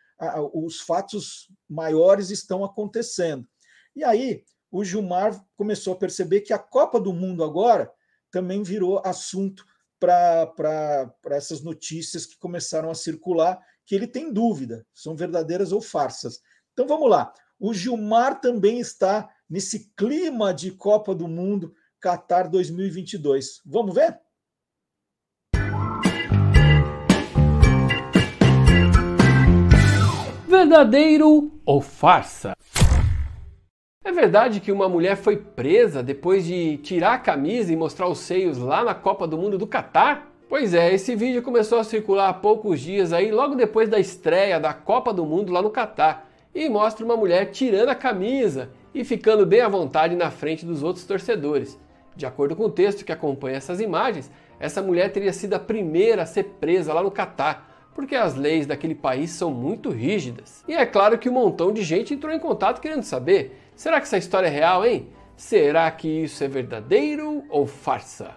os fatos maiores estão acontecendo. E aí, o Gilmar começou a perceber que a Copa do Mundo agora também virou assunto para essas notícias que começaram a circular, que ele tem dúvida, são verdadeiras ou farsas. Então vamos lá. O Gilmar também está nesse clima de Copa do Mundo Qatar 2022. Vamos ver? Verdadeiro ou farsa? É verdade que uma mulher foi presa depois de tirar a camisa e mostrar os seios lá na Copa do Mundo do Catar? Pois é, esse vídeo começou a circular há poucos dias aí, logo depois da estreia da Copa do Mundo lá no Catar, e mostra uma mulher tirando a camisa e ficando bem à vontade na frente dos outros torcedores. De acordo com o texto que acompanha essas imagens, essa mulher teria sido a primeira a ser presa lá no Catar, porque as leis daquele país são muito rígidas. E é claro que um montão de gente entrou em contato querendo saber: será que essa história é real, hein? Será que isso é verdadeiro ou farsa?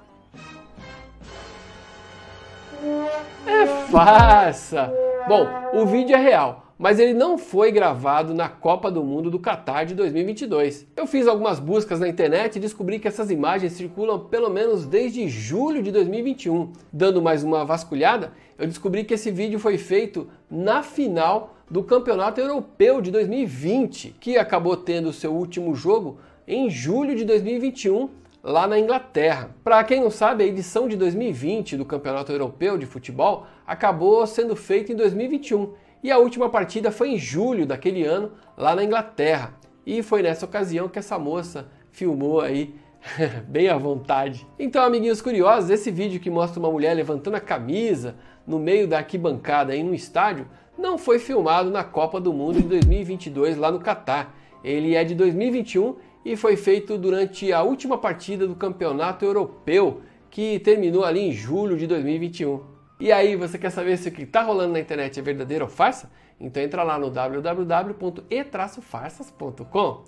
É farsa! Bom, o vídeo é real, mas ele não foi gravado na Copa do Mundo do Qatar de 2022. Eu fiz algumas buscas na internet e descobri que essas imagens circulam pelo menos desde julho de 2021. Dando mais uma vasculhada, eu descobri que esse vídeo foi feito na final do Campeonato Europeu de 2020, que acabou tendo seu último jogo em julho de 2021 lá na Inglaterra. Para quem não sabe, a edição de 2020 do Campeonato Europeu de Futebol acabou sendo feita em 2021 e a última partida foi em julho daquele ano, lá na Inglaterra. E foi nessa ocasião que essa moça filmou aí bem à vontade. Então, amiguinhos curiosos, esse vídeo que mostra uma mulher levantando a camisa no meio da arquibancada em um estádio não foi filmado na Copa do Mundo de 2022 lá no Catar. Ele é de 2021 e foi feito durante a última partida do Campeonato Europeu, que terminou ali em julho de 2021. E aí, você quer saber se o que está rolando na internet é verdadeiro ou farsa? Então entra lá no www.e-farsas.com.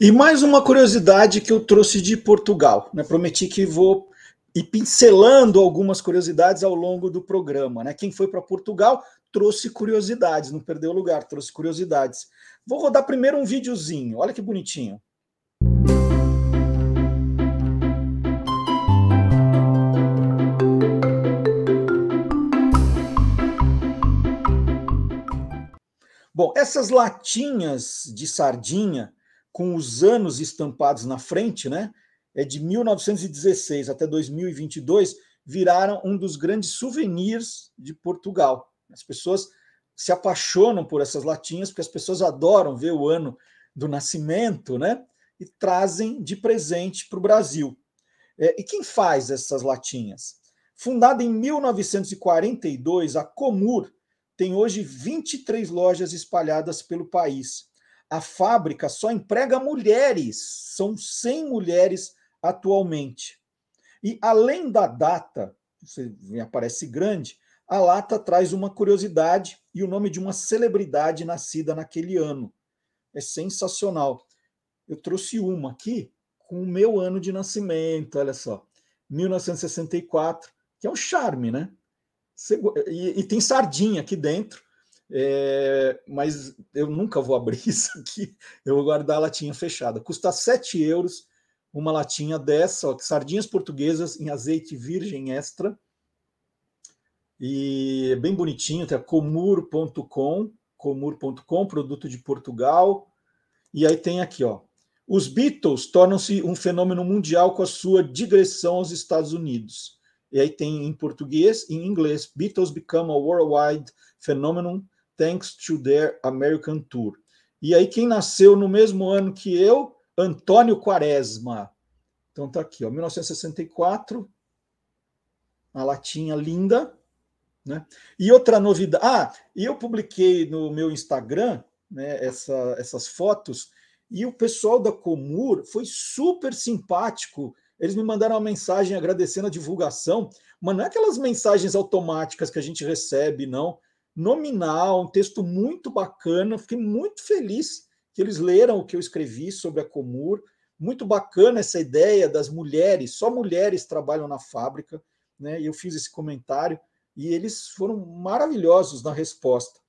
E mais uma curiosidade que eu trouxe de Portugal. Né? Prometi que vou ir pincelando algumas curiosidades ao longo do programa. Né? Quem foi para Portugal trouxe curiosidades, não perdeu lugar, trouxe curiosidades. Vou rodar primeiro um videozinho, olha que bonitinho. Bom, essas latinhas de sardinha com os anos estampados na frente, né? É de 1916 até 2022, viraram um dos grandes souvenirs de Portugal. As pessoas se apaixonam por essas latinhas porque as pessoas adoram ver o ano do nascimento, né? E trazem de presente para o Brasil. É, e quem faz essas latinhas? Fundada em 1942, a Comur tem hoje 23 lojas espalhadas pelo país. A fábrica só emprega mulheres, são 100 mulheres atualmente. E além da data, você aparece grande, a lata traz uma curiosidade e o nome de uma celebridade nascida naquele ano. É sensacional. Eu trouxe uma aqui, com o meu ano de nascimento, olha só, 1964, que é um charme, né? E, e tem sardinha aqui dentro, é, mas eu nunca vou abrir isso aqui, eu vou guardar a latinha fechada. Custa 7 euros uma latinha dessa, ó, sardinhas portuguesas em azeite virgem extra. E é bem bonitinho, tem a comur.com, comur.com, produto de Portugal. E aí tem aqui, ó. Os Beatles tornam-se um fenômeno mundial com a sua digressão aos Estados Unidos. E aí tem em português e em inglês. Beatles become a worldwide phenomenon thanks to their American tour. E aí quem nasceu no mesmo ano que eu, Antônio Quaresma. Então tá aqui, ó, 1964. Uma latinha linda, né? E outra novidade, ah, e eu publiquei no meu Instagram, né, essa, essas fotos e o pessoal da Comur foi super simpático. Eles me mandaram uma mensagem agradecendo a divulgação, mas não é aquelas mensagens automáticas que a gente recebe, não. Nominal, um texto muito bacana. Fiquei muito feliz que eles leram o que eu escrevi sobre a Comur. Muito bacana essa ideia das mulheres, só mulheres trabalham na fábrica, né? Eu fiz esse comentário e eles foram maravilhosos na resposta.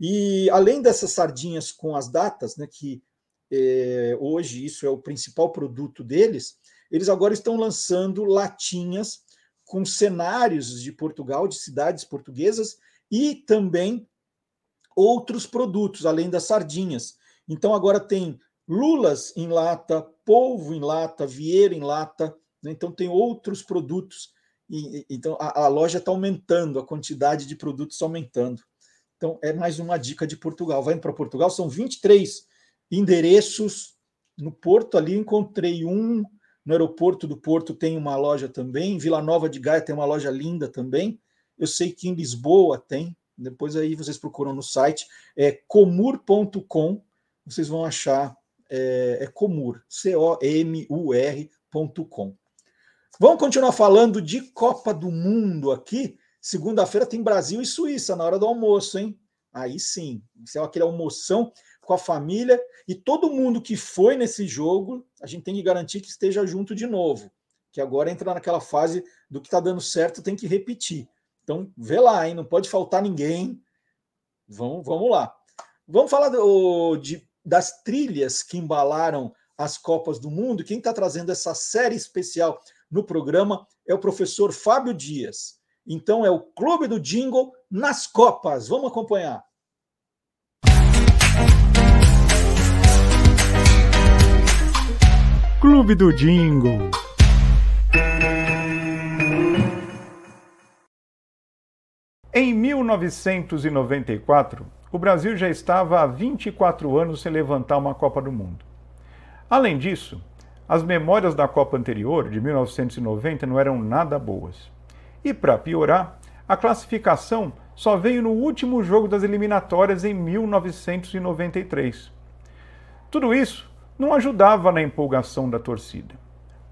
E além dessas sardinhas com as datas, né, que é, hoje isso é o principal produto deles, eles agora estão lançando latinhas com cenários de Portugal, de cidades portuguesas e também outros produtos, além das sardinhas. Então agora tem lulas em lata, polvo em lata, vieira em lata, né? então tem outros produtos. E, então a, a loja está aumentando, a quantidade de produtos aumentando. Então é mais uma dica de Portugal. Vai para Portugal, são 23 endereços. No Porto ali encontrei um, no aeroporto do Porto tem uma loja também, Vila Nova de Gaia tem uma loja linda também. Eu sei que em Lisboa tem, depois aí vocês procuram no site, é comur.com, vocês vão achar, é, é comur, C-O-M-U-R.com. Vamos continuar falando de Copa do Mundo aqui. Segunda-feira tem Brasil e Suíça na hora do almoço, hein? Aí sim, isso é aquele almoção com a família e todo mundo que foi nesse jogo, a gente tem que garantir que esteja junto de novo, que agora entra naquela fase do que está dando certo, tem que repetir. Então, vê lá, hein? Não pode faltar ninguém. Vamos, vamos lá. Vamos falar do, de, das trilhas que embalaram as Copas do Mundo. Quem está trazendo essa série especial no programa é o professor Fábio Dias. Então, é o Clube do Jingle nas Copas. Vamos acompanhar. Clube do Jingle. Em 1994, o Brasil já estava há 24 anos sem levantar uma Copa do Mundo. Além disso, as memórias da Copa anterior, de 1990, não eram nada boas. E para piorar, a classificação só veio no último jogo das eliminatórias em 1993. Tudo isso não ajudava na empolgação da torcida.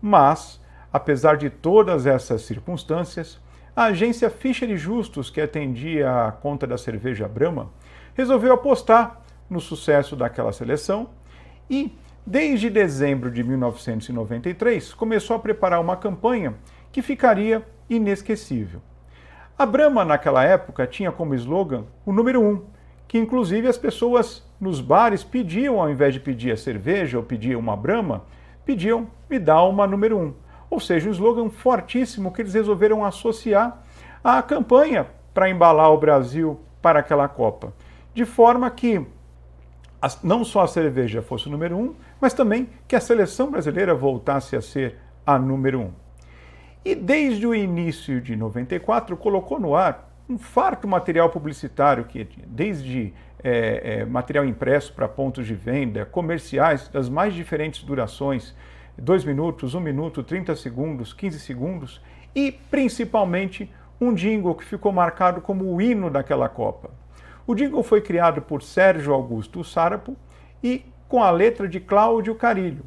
Mas, apesar de todas essas circunstâncias, a agência Fischer Justus, que atendia a conta da cerveja Brahma, resolveu apostar no sucesso daquela seleção e, desde dezembro de 1993, começou a preparar uma campanha que ficaria inesquecível. A Brahma, naquela época, tinha como slogan o número 1, um, que inclusive as pessoas nos bares pediam, ao invés de pedir a cerveja ou pedir uma brama, pediam me dá uma número um. Ou seja, um slogan fortíssimo que eles resolveram associar à campanha para embalar o Brasil para aquela Copa. De forma que não só a cerveja fosse o número um, mas também que a seleção brasileira voltasse a ser a número um. E desde o início de 94 colocou no ar um farto material publicitário que desde é, é, material impresso para pontos de venda, comerciais das mais diferentes durações, 2 minutos, 1 um minuto, 30 segundos, 15 segundos, e principalmente um jingle que ficou marcado como o hino daquela Copa. O jingle foi criado por Sérgio Augusto Sarapo e com a letra de Cláudio Carilho.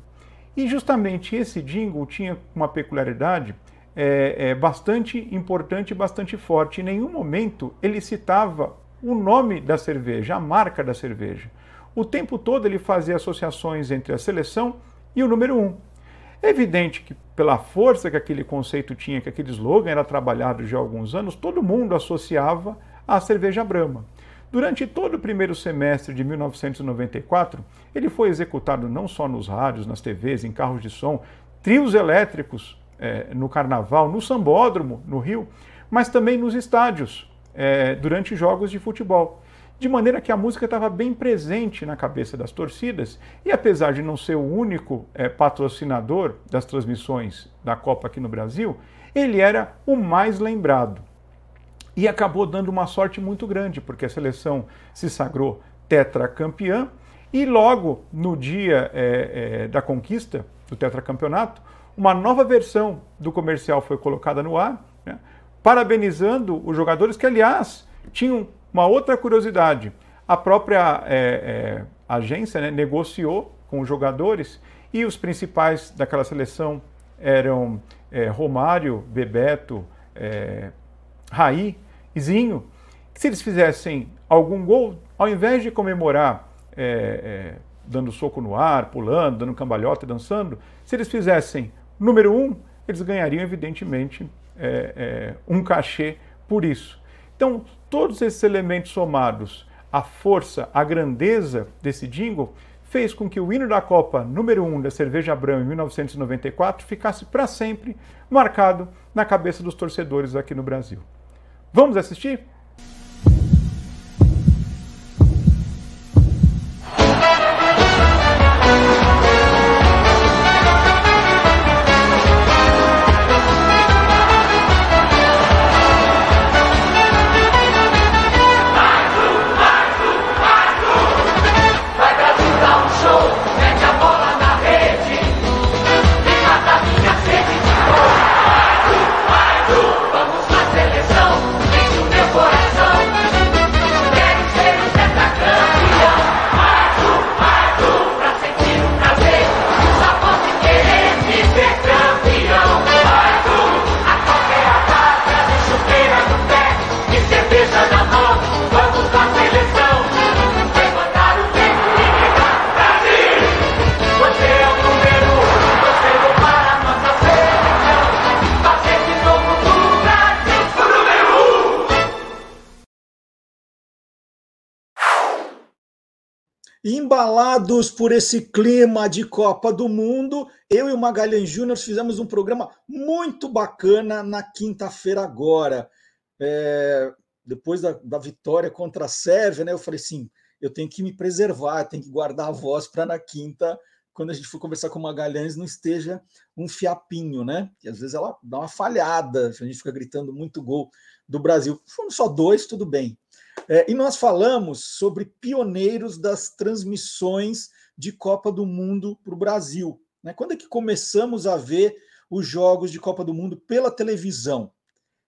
E justamente esse jingle tinha uma peculiaridade é, é, bastante importante bastante forte. Em nenhum momento ele citava o nome da cerveja, a marca da cerveja. O tempo todo ele fazia associações entre a seleção e o número um. É evidente que, pela força que aquele conceito tinha, que aquele slogan era trabalhado já há alguns anos, todo mundo associava à cerveja Brahma. Durante todo o primeiro semestre de 1994, ele foi executado não só nos rádios, nas TVs, em carros de som, trios elétricos é, no carnaval, no sambódromo, no Rio, mas também nos estádios, é, durante jogos de futebol de maneira que a música estava bem presente na cabeça das torcidas. E apesar de não ser o único é, patrocinador das transmissões da Copa aqui no Brasil, ele era o mais lembrado. E acabou dando uma sorte muito grande, porque a seleção se sagrou tetracampeã e logo no dia é, é, da conquista do tetracampeonato, uma nova versão do comercial foi colocada no ar, né, parabenizando os jogadores que, aliás, tinham uma outra curiosidade: a própria é, é, agência né, negociou com os jogadores e os principais daquela seleção eram é, Romário, Bebeto, é, Raí, Zinho. Se eles fizessem algum gol, ao invés de comemorar é, dando soco no ar, pulando, dando cambalhota, dançando, se eles fizessem número um, eles ganhariam, evidentemente, um cachê por isso. Então, todos esses elementos somados, a força, a grandeza desse jingle, fez com que o hino da Copa número 1 um da Cerveja Brahma em 1994 ficasse para sempre marcado na cabeça dos torcedores aqui no Brasil. Vamos assistir? Embalados por esse clima de Copa do Mundo, eu e o Magalhães Júnior fizemos um programa muito bacana na quinta-feira agora. É, depois da, da, vitória contra a Sérvia, né, eu falei assim, eu tenho que me preservar, tenho que guardar a voz para na quinta, quando a gente for conversar com o Magalhães, não esteja um fiapinho, né? Que às vezes ela dá uma falhada, a gente fica gritando muito gol do Brasil. Foram só dois, tudo bem. É, e nós falamos sobre pioneiros das transmissões de Copa do Mundo para o Brasil. Né? Quando é que começamos a ver os jogos de Copa do Mundo pela televisão?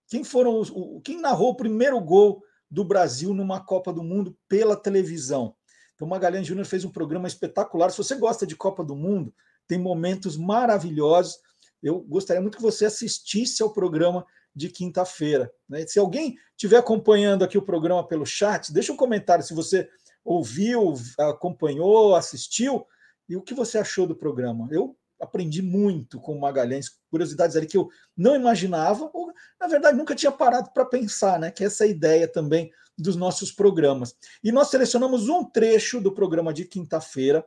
Quem foram os, o, quem narrou o primeiro gol do Brasil numa Copa do Mundo pela televisão? Então, Magalhães Júnior fez um programa espetacular. Se você gosta de Copa do Mundo, tem momentos maravilhosos. Eu gostaria muito que você assistisse ao programa de quinta-feira. Né? Se alguém estiver acompanhando aqui o programa pelo chat, deixa um comentário se você ouviu, acompanhou, assistiu e o que você achou do programa. Eu aprendi muito com o Magalhães, curiosidades ali que eu não imaginava, ou na verdade nunca tinha parado para pensar, né? Que essa é a ideia também dos nossos programas. E nós selecionamos um trecho do programa de quinta-feira.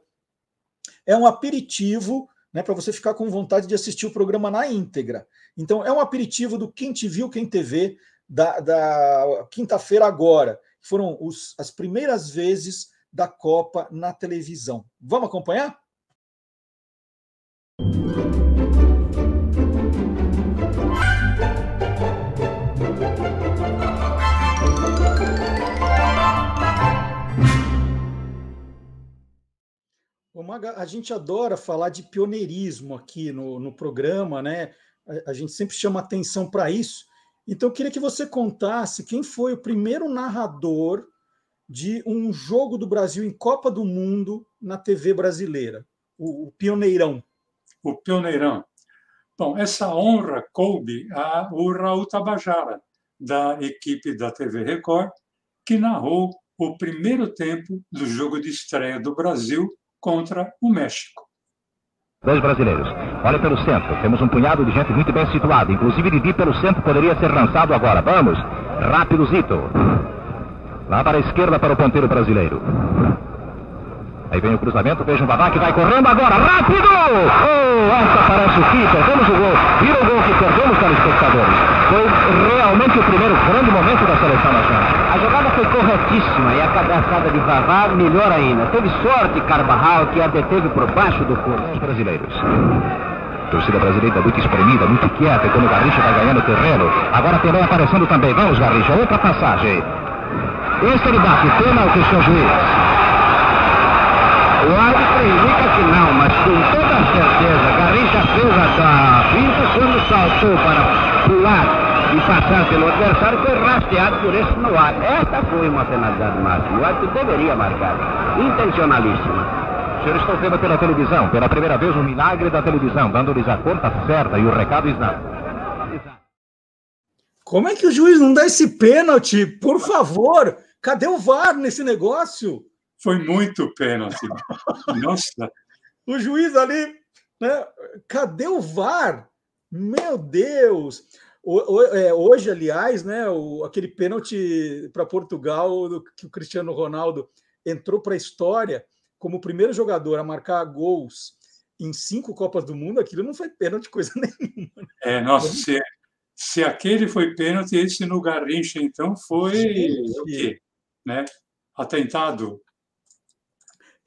É um aperitivo né, para você ficar com vontade de assistir o programa na íntegra. Então, é um aperitivo do Quem Te Viu, Quem TV, da, da quinta-feira agora. Foram os, as primeiras vezes da Copa na televisão. Vamos acompanhar? Maga, a gente adora falar de pioneirismo aqui no, no programa, né? A, a gente sempre chama atenção para isso. Então, eu queria que você contasse quem foi o primeiro narrador de um jogo do Brasil em Copa do Mundo na TV brasileira, o, o pioneirão. O pioneirão. Bom, essa honra coube ao Raul Tabajara, da equipe da TV Record, que narrou o primeiro tempo do jogo de estreia do Brasil contra o México. Dois brasileiros. Olha pelo centro. Temos um punhado de gente muito bem situada. Inclusive Didi pelo centro poderia ser lançado agora. Vamos. Rápido Zito. Lá para a esquerda para o ponteiro brasileiro. Aí vem o cruzamento, veja o Babá que vai correndo agora, rápido! Oh, essa parece o que, perdemos o gol, vira o gol que perdemos, telespectadores. Foi realmente o primeiro grande momento da seleção nacional. Foi corretíssima e a cabeçada de Vavá melhor ainda. Teve sorte Carvajal que a deteve por baixo do corpo. Os brasileiros. Torcida brasileira muito espremida, muito quieta, quando o Garrincha vai ganhando terreno. Agora Pelé aparecendo também. Vamos, Garrincha, outra passagem. Esse ele bate, pênalti, seu juiz. O árbitro indica que não, mas com toda certeza, Garrincha fez a finta quando saltou para pular e passar pelo adversário, foi rasteado por esse no ar. Esta foi uma penalidade máxima. O árbitro deveria marcar. Intencionalíssima. Os senhores estão vendo pela televisão, pela primeira vez, o milagre da televisão, dando-lhes a conta certa e o recado exato. Como é que o juiz não dá esse pênalti? Por favor, cadê o VAR nesse negócio? Foi muito pênalti. Nossa. o juiz ali, né? Cadê o VAR? Meu Deus! É, hoje, aliás, né, aquele pênalti para Portugal que o Cristiano Ronaldo entrou para a história como o primeiro jogador a marcar gols em cinco Copas do Mundo, aquilo não foi pênalti coisa nenhuma. Né? É, nossa, se, se aquele foi pênalti, esse no Garrincha, então, foi Gente. o quê? Né? Atentado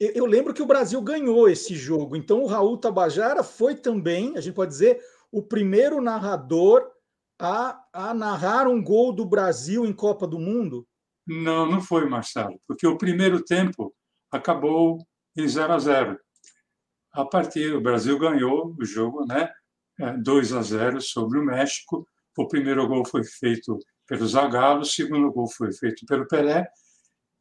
eu lembro que o Brasil ganhou esse jogo. Então, o Raul Tabajara foi também, a gente pode dizer, o primeiro narrador a, a narrar um gol do Brasil em Copa do Mundo? Não, não foi, Marcelo, porque o primeiro tempo acabou em 0 a 0. A partir, o Brasil ganhou o jogo, né? 2 é, a 0 sobre o México. O primeiro gol foi feito pelo Zagallo, o segundo gol foi feito pelo Pelé.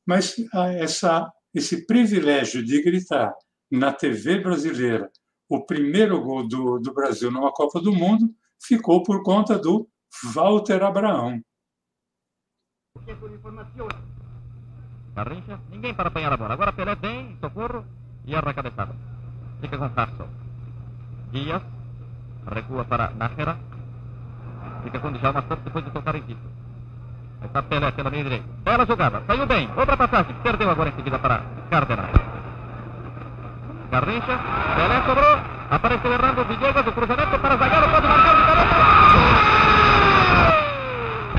Mas ah, essa esse privilégio de gritar na TV brasileira o primeiro gol do, do Brasil numa Copa do Mundo ficou por conta do Walter Abraão. Garrincha, ninguém para apanhar a bola. Agora Pelé vem, socorro e arra a cabeçada. Fica com Castro. Dias, recua para Nájera. Fica com Djalma Santos depois de tocar em Tito. Está Pelé pela meia direita. Bela jogada. Saiu bem. Outra passagem. Perdeu agora em seguida para Cárdenas. Garrincha. Pelé sobrou. Apareceu errando Villegas. O cruzamento para Zagallo. Pode marcar de cabeça.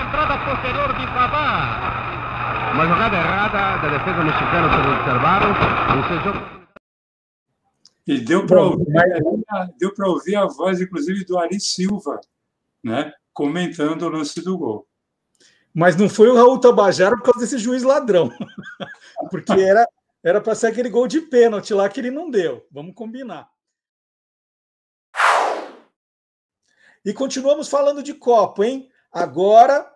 Entrada posterior de Pavá. Uma jogada errada da defesa mexicana por observaram. E deu para ouvir, deu ouvir a voz, inclusive, do Ari Silva, né, comentando o lance do gol. Mas não foi o Raul Tabajara por causa desse juiz ladrão. Porque era era para ser aquele gol de pênalti lá que ele não deu. Vamos combinar. E continuamos falando de copo, hein? Agora,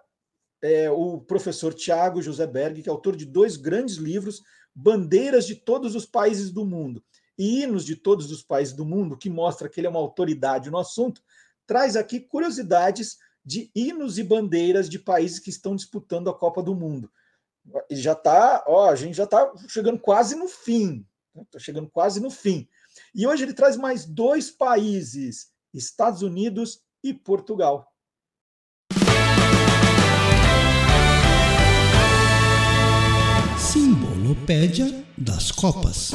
é, o professor Tiago José Berg, que é autor de dois grandes livros, Bandeiras de Todos os Países do Mundo e Hinos de Todos os Países do Mundo, que mostra que ele é uma autoridade no assunto, traz aqui curiosidades de hinos e bandeiras de países que estão disputando a Copa do Mundo. Já tá, ó, a gente já está chegando quase no fim. Está né? chegando quase no fim. E hoje ele traz mais dois países: Estados Unidos e Portugal. Simbolopédia das Copas.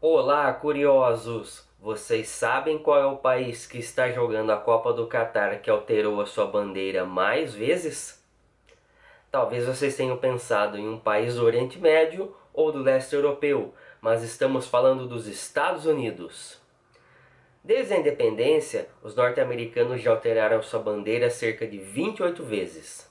Olá, curiosos! Vocês sabem qual é o país que está jogando a Copa do Catar que alterou a sua bandeira mais vezes? Talvez vocês tenham pensado em um país do Oriente Médio ou do leste europeu, mas estamos falando dos Estados Unidos. Desde a independência, os norte-americanos já alteraram sua bandeira cerca de 28 vezes.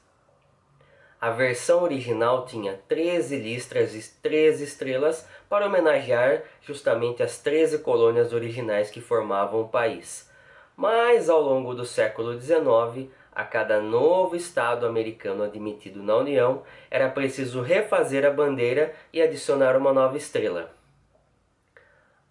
A versão original tinha 13 listras e 13 estrelas para homenagear justamente as 13 colônias originais que formavam o país. Mas ao longo do século XIX, a cada novo estado americano admitido na União, era preciso refazer a bandeira e adicionar uma nova estrela.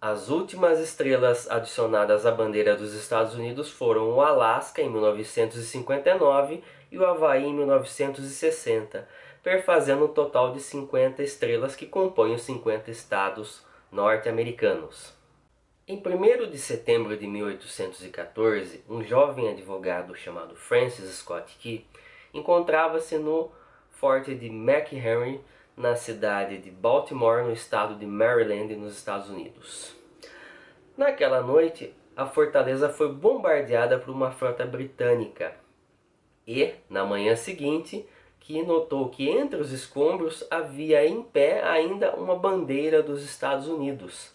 As últimas estrelas adicionadas à bandeira dos Estados Unidos foram o Alasca em 1959 e o Havaí em 1960, perfazendo um total de 50 estrelas que compõem os 50 estados norte-americanos. Em 1 de setembro de 1814, um jovem advogado chamado Francis Scott Key encontrava-se no forte de McHenry, na cidade de Baltimore, no estado de Maryland, nos Estados Unidos. Naquela noite, a fortaleza foi bombardeada por uma frota britânica e, na manhã seguinte, que notou que entre os escombros havia em pé ainda uma bandeira dos Estados Unidos.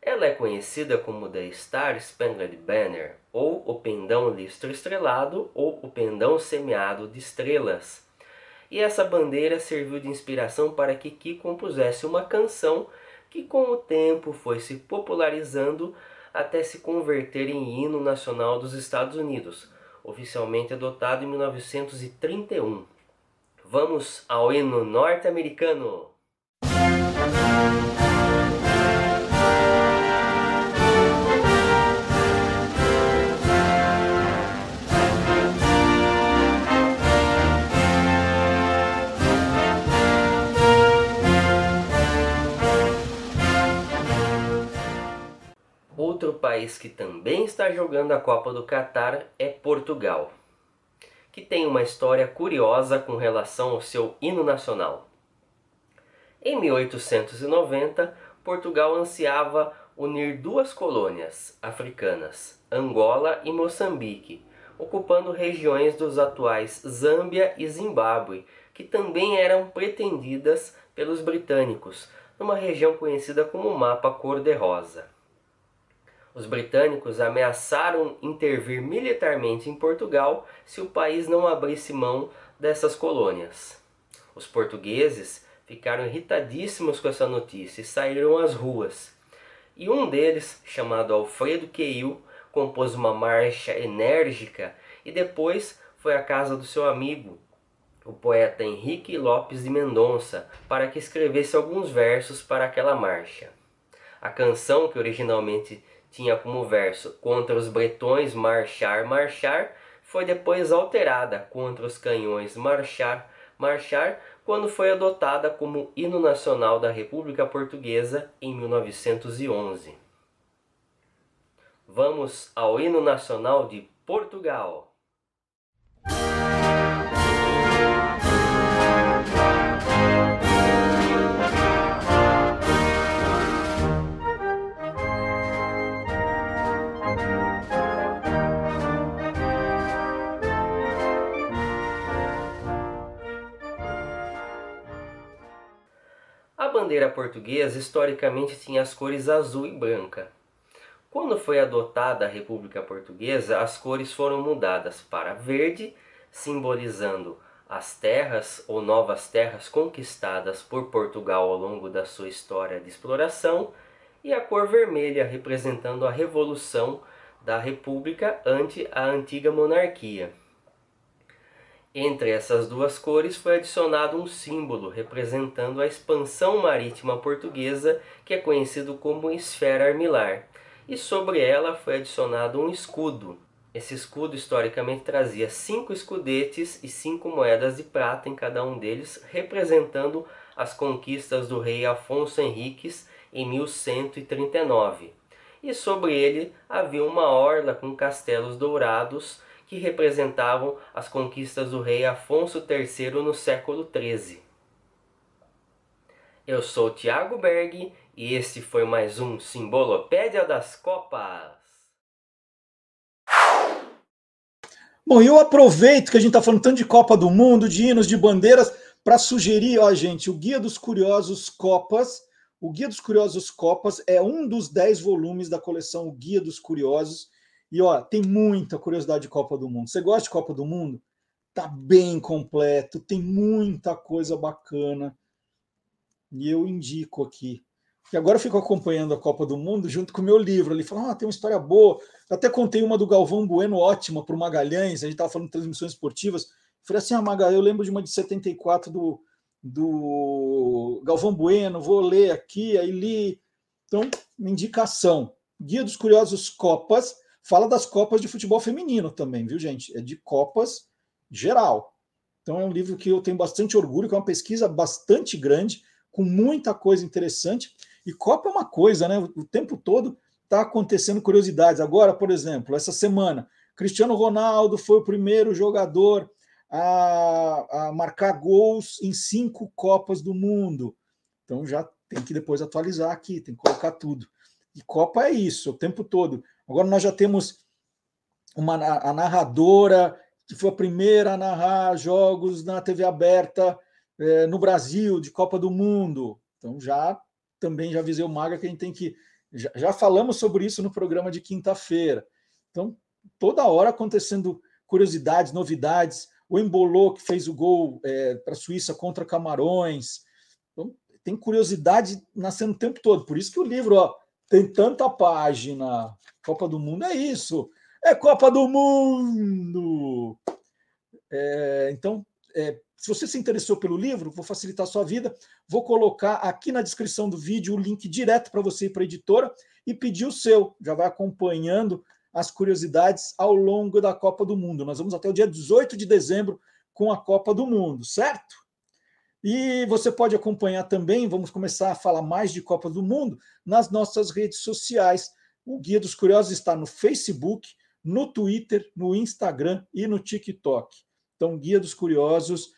Ela é conhecida como The Star Spangled Banner, ou o pendão listro estrelado, ou o pendão semeado de estrelas. E essa bandeira serviu de inspiração para que Ki compusesse uma canção que com o tempo foi se popularizando até se converter em hino nacional dos Estados Unidos, oficialmente adotado em 1931. Vamos ao hino norte-americano. Outro país que também está jogando a Copa do Catar é Portugal, que tem uma história curiosa com relação ao seu hino nacional. Em 1890, Portugal ansiava unir duas colônias africanas, Angola e Moçambique, ocupando regiões dos atuais Zâmbia e Zimbábue, que também eram pretendidas pelos britânicos, numa região conhecida como Mapa Cor-de-Rosa. Os britânicos ameaçaram intervir militarmente em Portugal se o país não abrisse mão dessas colônias. Os portugueses ficaram irritadíssimos com essa notícia e saíram às ruas. E um deles, chamado Alfredo Queil, compôs uma marcha enérgica e depois foi à casa do seu amigo, o poeta Henrique Lopes de Mendonça, para que escrevesse alguns versos para aquela marcha. A canção, que originalmente tinha como verso contra os bretões marchar, marchar, foi depois alterada contra os canhões marchar, marchar, quando foi adotada como hino nacional da República Portuguesa em 1911. Vamos ao hino nacional de Portugal. Bandeira portuguesa historicamente tinha as cores azul e branca. Quando foi adotada a República Portuguesa, as cores foram mudadas para verde, simbolizando as terras ou novas terras conquistadas por Portugal ao longo da sua história de exploração, e a cor vermelha representando a revolução da República ante a antiga monarquia. Entre essas duas cores foi adicionado um símbolo representando a expansão marítima portuguesa, que é conhecido como esfera armilar, e sobre ela foi adicionado um escudo. Esse escudo historicamente trazia cinco escudetes e cinco moedas de prata em cada um deles, representando as conquistas do rei Afonso Henriques em 1139. E sobre ele havia uma orla com castelos dourados que representavam as conquistas do rei Afonso III no século XIII. Eu sou Tiago Berg e este foi mais um Simbolopédia das Copas. Bom, eu aproveito que a gente está falando tanto de Copa do Mundo, de hinos, de bandeiras, para sugerir, ó, gente, o Guia dos Curiosos Copas. O Guia dos Curiosos Copas é um dos dez volumes da coleção Guia dos Curiosos. E ó, tem muita curiosidade de Copa do Mundo. Você gosta de Copa do Mundo? Tá bem completo, tem muita coisa bacana. E eu indico aqui. E agora eu fico acompanhando a Copa do Mundo junto com o meu livro. Ele falou: ah, tem uma história boa. Eu até contei uma do Galvão Bueno, ótima, para o Magalhães. A gente estava falando de transmissões esportivas. Eu falei assim: ah, Magalhães, eu lembro de uma de 74 do, do Galvão Bueno, vou ler aqui, aí li. Então, indicação. Guia dos Curiosos Copas Fala das Copas de Futebol Feminino também, viu, gente? É de Copas geral. Então é um livro que eu tenho bastante orgulho, que é uma pesquisa bastante grande, com muita coisa interessante. E Copa é uma coisa, né? O tempo todo está acontecendo curiosidades. Agora, por exemplo, essa semana, Cristiano Ronaldo foi o primeiro jogador a, a marcar gols em cinco Copas do Mundo. Então já tem que depois atualizar aqui, tem que colocar tudo. E Copa é isso, o tempo todo. Agora nós já temos uma a narradora que foi a primeira a narrar jogos na TV aberta eh, no Brasil de Copa do Mundo. Então já também já avisei o Maga que a gente tem que já, já falamos sobre isso no programa de quinta-feira. Então toda hora acontecendo curiosidades, novidades. O Embolou que fez o gol eh, para a Suíça contra Camarões. Então, tem curiosidade nascendo o tempo todo. Por isso que o livro ó, tem tanta página. Copa do Mundo é isso. É Copa do Mundo! É, então, é, se você se interessou pelo livro, vou facilitar a sua vida, vou colocar aqui na descrição do vídeo o link direto para você ir para a editora e pedir o seu. Já vai acompanhando as curiosidades ao longo da Copa do Mundo. Nós vamos até o dia 18 de dezembro com a Copa do Mundo, certo? E você pode acompanhar também, vamos começar a falar mais de Copa do Mundo nas nossas redes sociais. O Guia dos Curiosos está no Facebook, no Twitter, no Instagram e no TikTok. Então, Guia dos Curiosos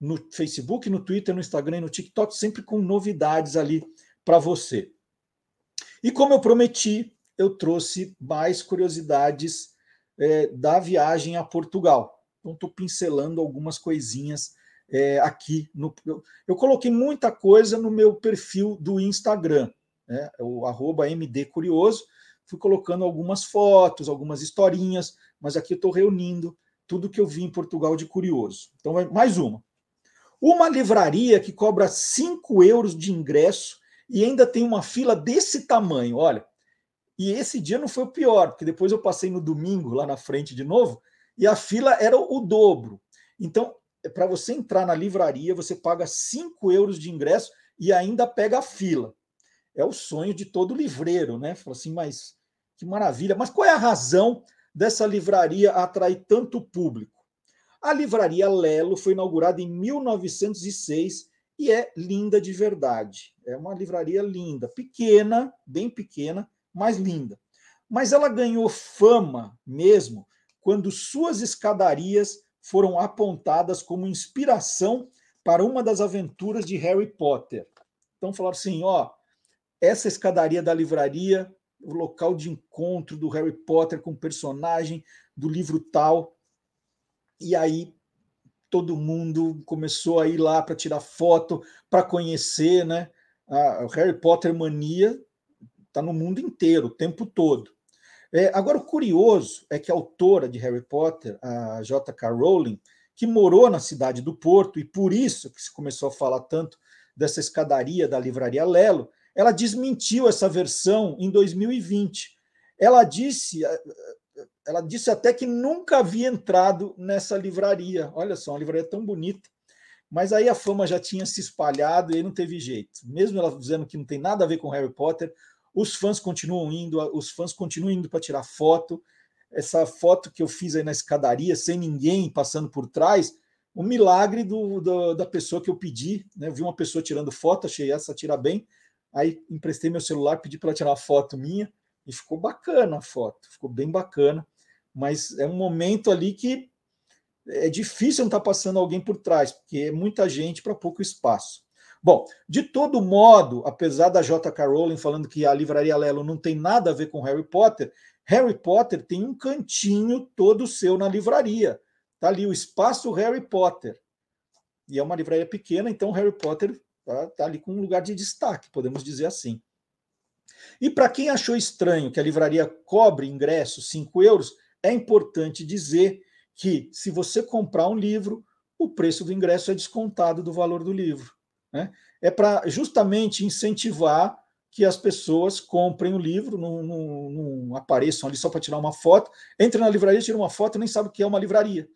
no Facebook, no Twitter, no Instagram e no TikTok, sempre com novidades ali para você. E como eu prometi, eu trouxe mais curiosidades é, da viagem a Portugal. Então, estou pincelando algumas coisinhas é, aqui. No, eu, eu, coloquei muita coisa no meu perfil do Instagram, né, o arroba MD Curioso. Fui colocando algumas fotos, algumas historinhas, mas aqui eu estou reunindo tudo que eu vi em Portugal de curioso. Então, mais uma. Uma livraria que cobra 5 euros de ingresso e ainda tem uma fila desse tamanho, olha. E esse dia não foi o pior, porque depois eu passei no domingo lá na frente de novo e a fila era o dobro. Então, para você entrar na livraria, você paga 5 euros de ingresso e ainda pega a fila. É o sonho de todo livreiro, né? Fala assim, mas que maravilha. Mas qual é a razão dessa livraria atrair tanto público? A livraria Lelo foi inaugurada em 1906 e é linda de verdade. É uma livraria linda, pequena, bem pequena, mas linda. Mas ela ganhou fama mesmo quando suas escadarias foram apontadas como inspiração para uma das aventuras de Harry Potter. Então falaram assim, ó, essa escadaria da livraria, o local de encontro do Harry Potter com o personagem do livro tal. E aí todo mundo começou a ir lá para tirar foto, para conhecer, né? A Harry Potter mania está no mundo inteiro, o tempo todo. É, agora, o curioso é que a autora de Harry Potter, a J.K. Rowling, que morou na cidade do Porto, e por isso que se começou a falar tanto dessa escadaria da livraria Lelo, ela desmentiu essa versão em 2020. Ela disse, eh, ela disse até que nunca havia entrado nessa livraria. Olha só, uma livraria tão bonita. Mas aí a fama já tinha se espalhado e aí não teve jeito. Mesmo ela dizendo que não tem nada a ver com Harry Potter, os fãs continuam indo, os fãs continuam indo para tirar foto. Essa foto que eu fiz aí na escadaria, sem ninguém passando por trás, um milagre do, do, da pessoa que eu pedi. Né? vi uma pessoa tirando foto, achei essa tira bem. Aí emprestei meu celular, pedi para tirar uma foto minha e ficou bacana a foto, ficou bem bacana. Mas é um momento ali que é difícil não estar tá passando alguém por trás, porque é muita gente para pouco espaço. Bom, de todo modo, apesar da J.K. Rowling falando que a livraria Lelo não tem nada a ver com Harry Potter, Harry Potter tem um cantinho todo seu na livraria. Tá ali o espaço Harry Potter. E é uma livraria pequena, então Harry Potter tá, tá ali com um lugar de destaque, podemos dizer assim. E para quem achou estranho que a livraria cobre ingresso 5 euros, é importante dizer que se você comprar um livro, o preço do ingresso é descontado do valor do livro. Né? É para justamente incentivar que as pessoas comprem o livro, não, não, não apareçam ali só para tirar uma foto, entra na livraria, tira uma foto e nem sabe o que é uma livraria.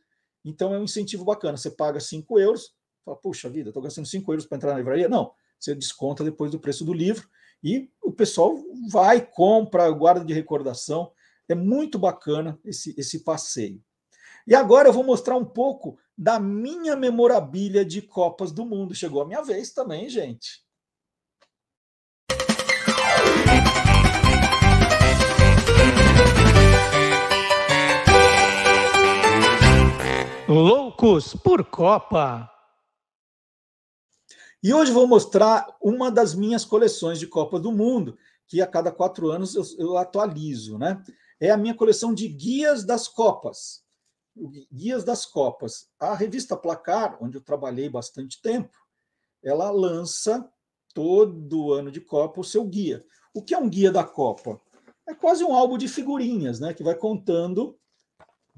Então é um incentivo bacana. Você paga 5 euros, fala, puxa vida, estou gastando 5 euros para entrar na livraria. Não, você desconta depois do preço do livro e o pessoal vai, compra, guarda de recordação. É muito bacana esse, esse passeio. E agora eu vou mostrar um pouco da minha memorabilia de Copas do Mundo. Chegou a minha vez também, gente. Loucos por Copa. E hoje vou mostrar uma das minhas coleções de Copa do Mundo, que a cada quatro anos eu, eu atualizo, né? É a minha coleção de guias das Copas. Guias das Copas. A revista Placar, onde eu trabalhei bastante tempo, ela lança todo ano de Copa o seu guia. O que é um guia da Copa? É quase um álbum de figurinhas, né? Que vai contando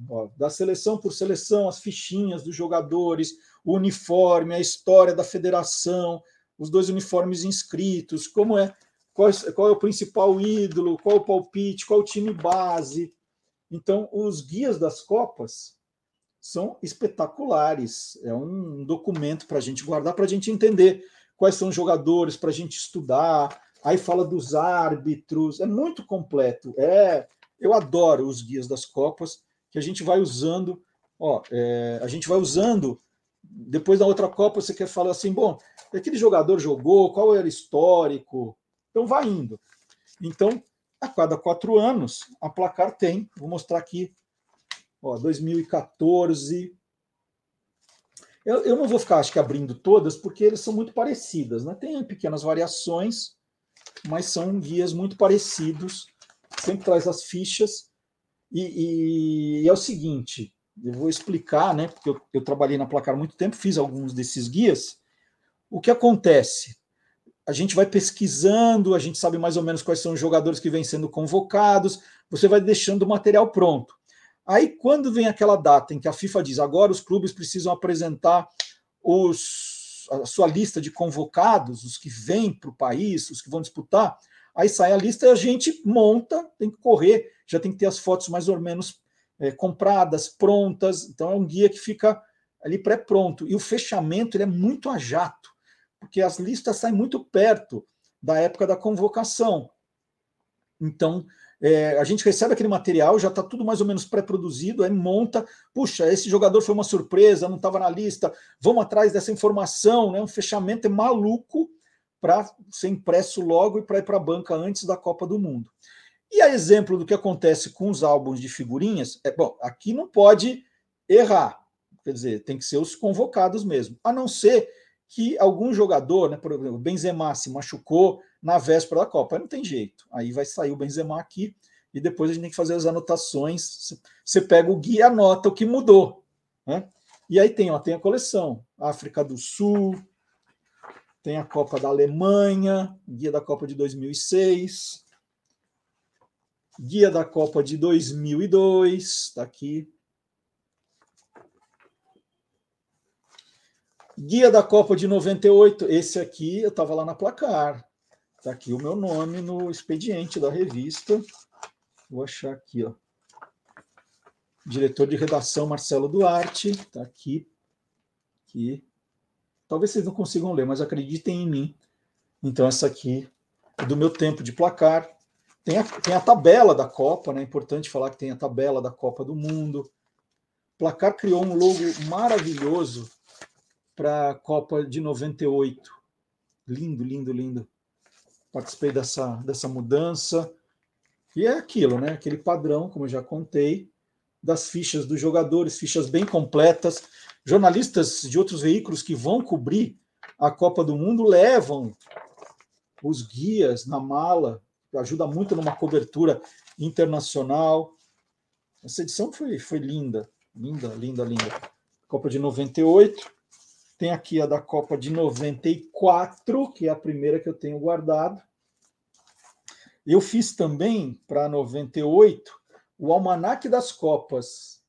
ó, da seleção por seleção, as fichinhas dos jogadores, o uniforme, a história da federação, os dois uniformes inscritos, como é, qual, qual é o principal ídolo, qual o palpite, qual o time base. Então, os guias das Copas são espetaculares. É um documento para a gente guardar, para a gente entender quais são os jogadores, para a gente estudar. Aí fala dos árbitros, é muito completo. É, eu adoro os guias das Copas que a gente vai usando. Ó, é, a gente vai usando depois da outra Copa você quer falar assim, bom, aquele jogador jogou, qual era o histórico? Então vai indo. Então, a cada quatro anos, a placar tem, vou mostrar aqui, ó, 2014. Eu, eu não vou ficar, acho que, abrindo todas, porque eles são muito parecidas, né? Tem pequenas variações, mas são guias muito parecidos, sempre traz as fichas. E, e, e é o seguinte: eu vou explicar, né? Porque eu, eu trabalhei na Placar há muito tempo, fiz alguns desses guias. O que acontece? A gente vai pesquisando, a gente sabe mais ou menos quais são os jogadores que vêm sendo convocados, você vai deixando o material pronto. Aí, quando vem aquela data em que a FIFA diz agora os clubes precisam apresentar os, a sua lista de convocados, os que vêm para o país, os que vão disputar, aí sai a lista e a gente monta, tem que correr, já tem que ter as fotos mais ou menos é, compradas, prontas. Então é um guia que fica ali pré-pronto. E o fechamento ele é muito a jato, porque as listas saem muito perto da época da convocação. Então, é, a gente recebe aquele material, já está tudo mais ou menos pré-produzido, aí monta, puxa, esse jogador foi uma surpresa, não estava na lista, vamos atrás dessa informação, né? Um fechamento é maluco para ser impresso logo e para ir para a banca antes da Copa do Mundo. E a exemplo do que acontece com os álbuns de figurinhas, é bom, aqui não pode errar. Quer dizer, tem que ser os convocados mesmo. A não ser que algum jogador, né, por exemplo, o Benzema se machucou na véspera da Copa. Não tem jeito. Aí vai sair o Benzema aqui e depois a gente tem que fazer as anotações. Você pega o guia e anota o que mudou. Né? E aí tem, ó, tem a coleção. África do Sul, tem a Copa da Alemanha, guia da Copa de 2006, Guia da Copa de 2002, está aqui. Guia da Copa de 98, esse aqui eu estava lá na placar. Está aqui o meu nome no expediente da revista. Vou achar aqui, ó. Diretor de redação Marcelo Duarte, está aqui. aqui. Talvez vocês não consigam ler, mas acreditem em mim. Então, essa aqui é do meu tempo de placar. Tem a, tem a tabela da Copa, né? É importante falar que tem a tabela da Copa do Mundo. Placar criou um logo maravilhoso para a Copa de 98. Lindo, lindo, lindo. Participei dessa, dessa mudança. E é aquilo, né? Aquele padrão, como eu já contei, das fichas dos jogadores, fichas bem completas. Jornalistas de outros veículos que vão cobrir a Copa do Mundo levam os guias na mala ajuda muito numa cobertura internacional. Essa edição foi, foi linda, linda, linda, linda. Copa de 98. Tem aqui a da Copa de 94, que é a primeira que eu tenho guardado. Eu fiz também, para 98, o Almanac das Copas.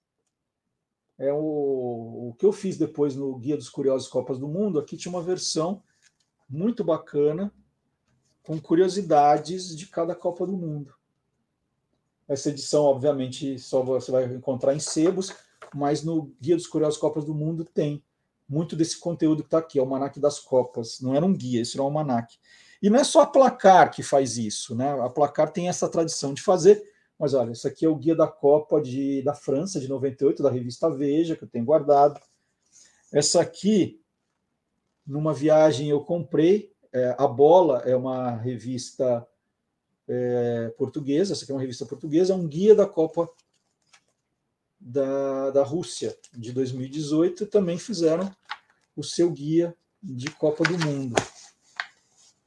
É o, o que eu fiz depois no Guia dos Curiosos Copas do Mundo. Aqui tinha uma versão muito bacana com curiosidades de cada Copa do Mundo. Essa edição, obviamente, só você vai encontrar em sebos, mas no Guia dos Curiosos Copas do Mundo tem muito desse conteúdo que está aqui, é o Almanac das Copas. Não era um guia, isso era um almanac. E não é só a Placar que faz isso, né? A Placar tem essa tradição de fazer, Mas olha, esse aqui é o guia da Copa de, da França de 98, da revista Veja, que eu tenho guardado. Essa aqui, numa viagem eu comprei. É, a Bola é uma revista é, portuguesa, essa aqui é uma revista portuguesa, é um guia da Copa da, da Rússia de 2018 também fizeram o seu guia de Copa do Mundo.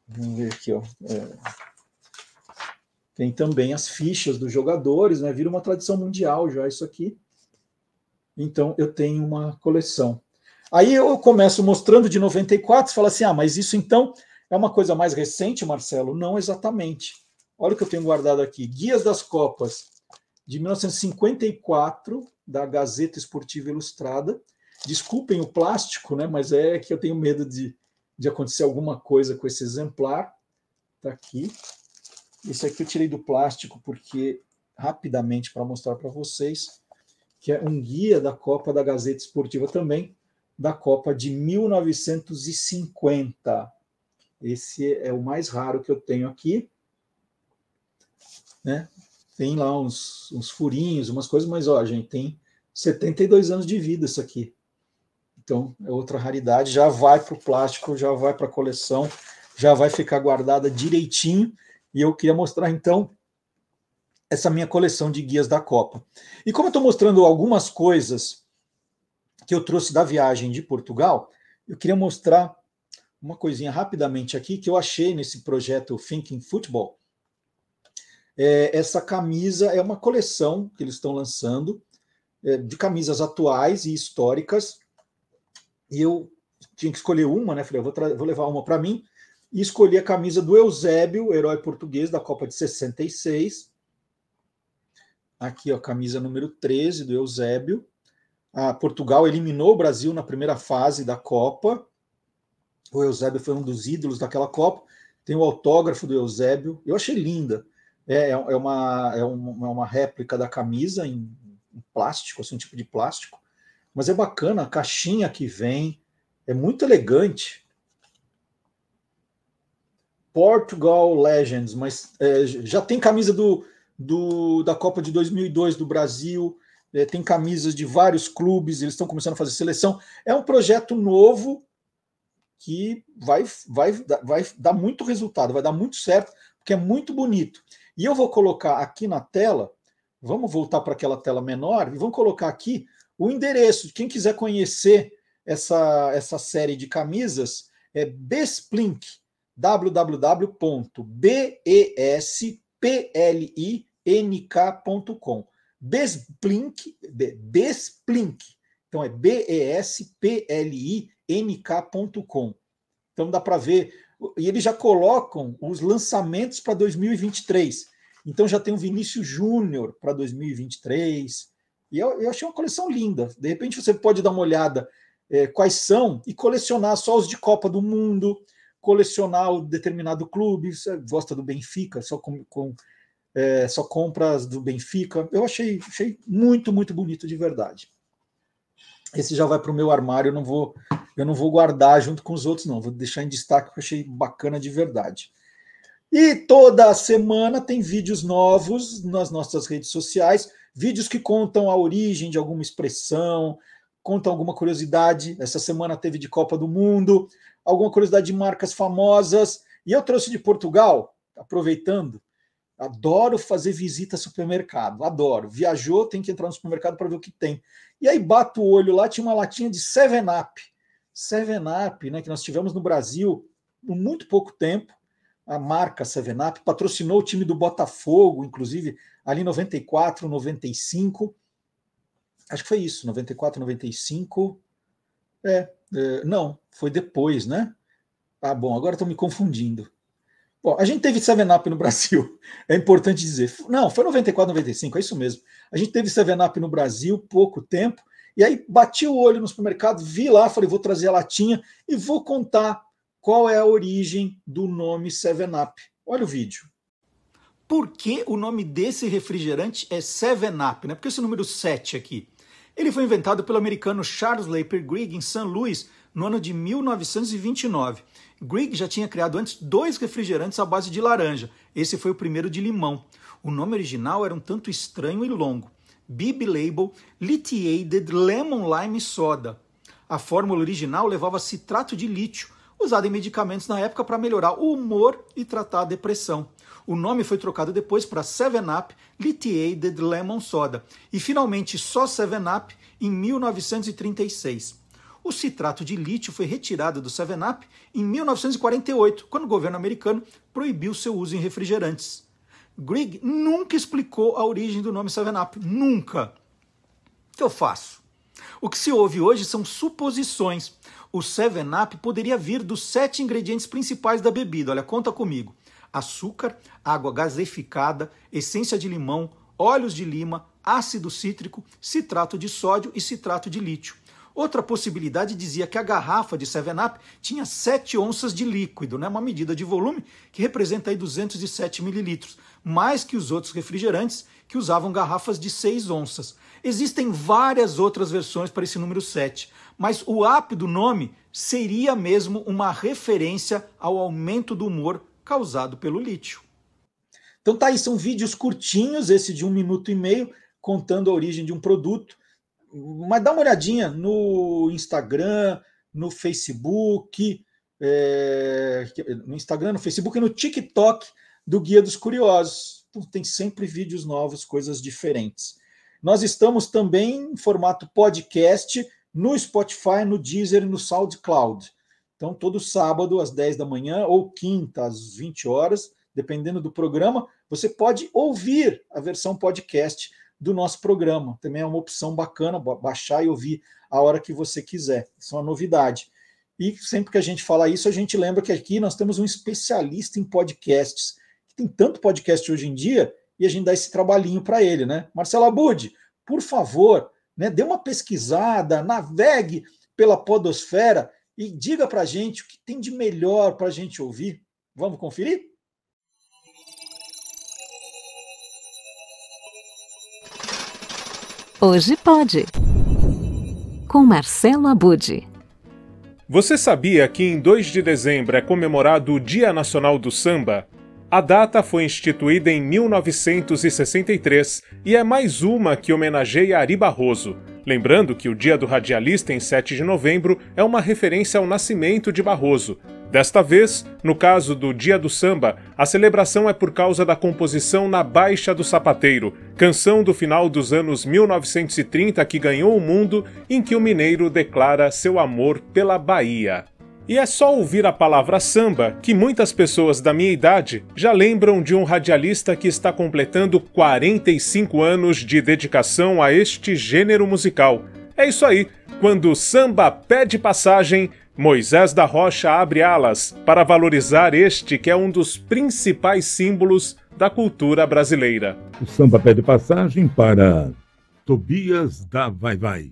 Vamos ver aqui, ó. É, tem também as fichas dos jogadores, né? Vira uma tradição mundial já isso aqui. Então eu tenho uma coleção. Aí eu começo mostrando de 94, você fala assim: ah, mas isso então é uma coisa mais recente, Marcelo? Não exatamente. Olha o que eu tenho guardado aqui: Guias das Copas de 1954, da Gazeta Esportiva Ilustrada. Desculpem o plástico, né? Mas é que eu tenho medo de, de acontecer alguma coisa com esse exemplar. Está aqui. Esse aqui eu tirei do plástico porque, rapidamente, para mostrar para vocês, que é um guia da Copa da Gazeta Esportiva também, da Copa de 1950. Esse é o mais raro que eu tenho aqui. Né? Tem lá uns, uns furinhos, umas coisas, mas ó, gente, tem 72 anos de vida isso aqui. Então, é outra raridade, já vai para o plástico, já vai para a coleção, já vai ficar guardada direitinho. E eu queria mostrar, então, essa minha coleção de guias da Copa. E como eu estou mostrando algumas coisas que eu trouxe da viagem de Portugal, eu queria mostrar uma coisinha rapidamente aqui que eu achei nesse projeto Thinking Football, é, essa camisa é uma coleção que eles estão lançando é, de camisas atuais e históricas. E eu tinha que escolher uma, né? Falei, vou, vou levar uma para mim. E escolhi a camisa do Eusébio, herói português da Copa de 66. Aqui, ó, a camisa número 13 do Eusébio. A Portugal eliminou o Brasil na primeira fase da Copa. O Eusébio foi um dos ídolos daquela Copa. Tem o autógrafo do Eusébio. Eu achei linda. É, é, é, uma, é uma, é uma réplica da camisa em, em plástico, assim, um tipo de plástico. Mas é bacana, a caixinha que vem é muito elegante. Portugal Legends, mas é, já tem camisa do, do, da Copa de 2002 do Brasil, é, tem camisas de vários clubes, eles estão começando a fazer seleção. É um projeto novo que vai, vai, vai dar muito resultado, vai dar muito certo, porque é muito bonito. E eu vou colocar aqui na tela, vamos voltar para aquela tela menor, e vamos colocar aqui o endereço. Quem quiser conhecer essa, essa série de camisas, é Besplink, www.besplink.com. Besplink, Besplink. Então é B-E-S-P-L-I-N-K.com. Então dá para ver e eles já colocam os lançamentos para 2023. Então já tem o Vinícius Júnior para 2023. E eu, eu, achei uma coleção linda. De repente você pode dar uma olhada é, quais são e colecionar só os de Copa do Mundo, colecionar o determinado clube. Você gosta do Benfica, só com, com é, só compras do Benfica. Eu achei, achei muito, muito bonito de verdade. Esse já vai para o meu armário, eu não vou eu não vou guardar junto com os outros, não. Vou deixar em destaque porque eu achei bacana de verdade. E toda semana tem vídeos novos nas nossas redes sociais, vídeos que contam a origem de alguma expressão, contam alguma curiosidade. Essa semana teve de Copa do Mundo, alguma curiosidade de marcas famosas. E eu trouxe de Portugal, aproveitando, Adoro fazer visita ao supermercado, adoro. Viajou, tem que entrar no supermercado para ver o que tem. E aí bato o olho lá, tinha uma latinha de 7-Up. 7-Up, né, que nós tivemos no Brasil por muito pouco tempo, a marca 7-Up patrocinou o time do Botafogo, inclusive ali 94, 95. Acho que foi isso, 94, 95. É, é não, foi depois, né? Ah, bom, agora estou me confundindo. Bom, a gente teve 7-Up no Brasil, é importante dizer. Não, foi 94, 95, é isso mesmo. A gente teve 7-Up no Brasil pouco tempo, e aí bati o olho no supermercado, vi lá, falei, vou trazer a latinha e vou contar qual é a origem do nome 7-Up. Olha o vídeo. Por que o nome desse refrigerante é 7-Up? Né? Porque esse número 7 aqui? Ele foi inventado pelo americano Charles Laper Grigg em St. Louis no ano de 1929. Grigg já tinha criado antes dois refrigerantes à base de laranja. Esse foi o primeiro de limão. O nome original era um tanto estranho e longo. Bib Label Lithiated Lemon Lime Soda. A fórmula original levava citrato de lítio, usado em medicamentos na época para melhorar o humor e tratar a depressão. O nome foi trocado depois para 7-Up Lithiated Lemon Soda e finalmente só 7-Up em 1936. O citrato de lítio foi retirado do 7-Up em 1948, quando o governo americano proibiu seu uso em refrigerantes. Grigg nunca explicou a origem do nome 7-Up, nunca. O que eu faço? O que se ouve hoje são suposições. O 7-Up poderia vir dos sete ingredientes principais da bebida. Olha, conta comigo: açúcar, água gaseificada, essência de limão, óleos de lima, ácido cítrico, citrato de sódio e citrato de lítio. Outra possibilidade dizia que a garrafa de 7-Up tinha 7 onças de líquido, né? uma medida de volume que representa aí 207 mililitros, mais que os outros refrigerantes que usavam garrafas de 6 onças. Existem várias outras versões para esse número 7, mas o app do nome seria mesmo uma referência ao aumento do humor causado pelo lítio. Então tá aí, são vídeos curtinhos, esse de um minuto e meio, contando a origem de um produto. Mas dá uma olhadinha no Instagram, no Facebook, é, no Instagram, no Facebook e no TikTok do Guia dos Curiosos. Então, tem sempre vídeos novos, coisas diferentes. Nós estamos também em formato podcast no Spotify, no Deezer e no SoundCloud. Então, todo sábado às 10 da manhã ou quinta às 20 horas, dependendo do programa, você pode ouvir a versão podcast do nosso programa. Também é uma opção bacana, baixar e ouvir a hora que você quiser. Isso é uma novidade. E sempre que a gente fala isso, a gente lembra que aqui nós temos um especialista em podcasts. Tem tanto podcast hoje em dia e a gente dá esse trabalhinho para ele, né? Marcelo Abud, por favor, né, dê uma pesquisada, navegue pela podosfera e diga para a gente o que tem de melhor para a gente ouvir. Vamos conferir? Hoje pode. Com Marcelo Abude. Você sabia que em 2 de dezembro é comemorado o Dia Nacional do Samba? A data foi instituída em 1963 e é mais uma que homenageia Ari Barroso. Lembrando que o Dia do Radialista, em 7 de novembro, é uma referência ao nascimento de Barroso, Desta vez, no caso do Dia do Samba, a celebração é por causa da composição Na Baixa do Sapateiro, canção do final dos anos 1930 que ganhou o mundo, em que o mineiro declara seu amor pela Bahia. E é só ouvir a palavra samba que muitas pessoas da minha idade já lembram de um radialista que está completando 45 anos de dedicação a este gênero musical. É isso aí, quando o samba pede passagem, Moisés da Rocha abre alas para valorizar este que é um dos principais símbolos da cultura brasileira. O samba pede passagem para Tobias da Vai Vai.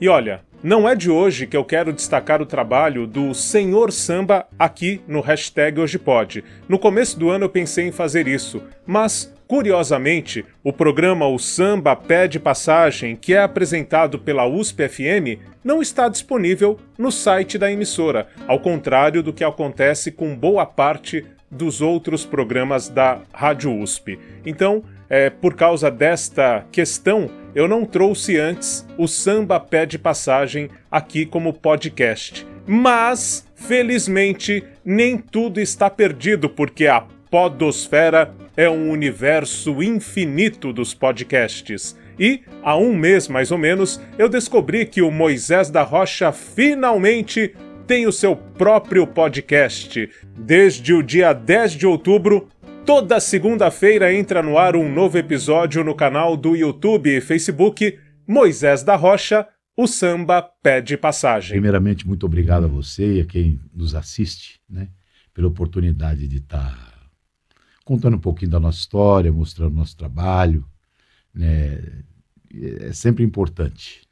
E olha, não é de hoje que eu quero destacar o trabalho do Senhor Samba aqui no hashtag Hoje Pode. No começo do ano eu pensei em fazer isso, mas Curiosamente, o programa O Samba Pede Passagem, que é apresentado pela USP FM, não está disponível no site da emissora, ao contrário do que acontece com boa parte dos outros programas da Rádio USP. Então, é, por causa desta questão, eu não trouxe antes o Samba Pede Passagem aqui como podcast. Mas, felizmente, nem tudo está perdido, porque a Podosfera é um universo infinito dos podcasts. E, há um mês mais ou menos, eu descobri que o Moisés da Rocha finalmente tem o seu próprio podcast. Desde o dia 10 de outubro, toda segunda-feira entra no ar um novo episódio no canal do YouTube e Facebook Moisés da Rocha, o samba pede passagem. Primeiramente, muito obrigado a você e a quem nos assiste, né, pela oportunidade de estar contando um pouquinho da nossa história, mostrando o nosso trabalho. Né? É sempre importante.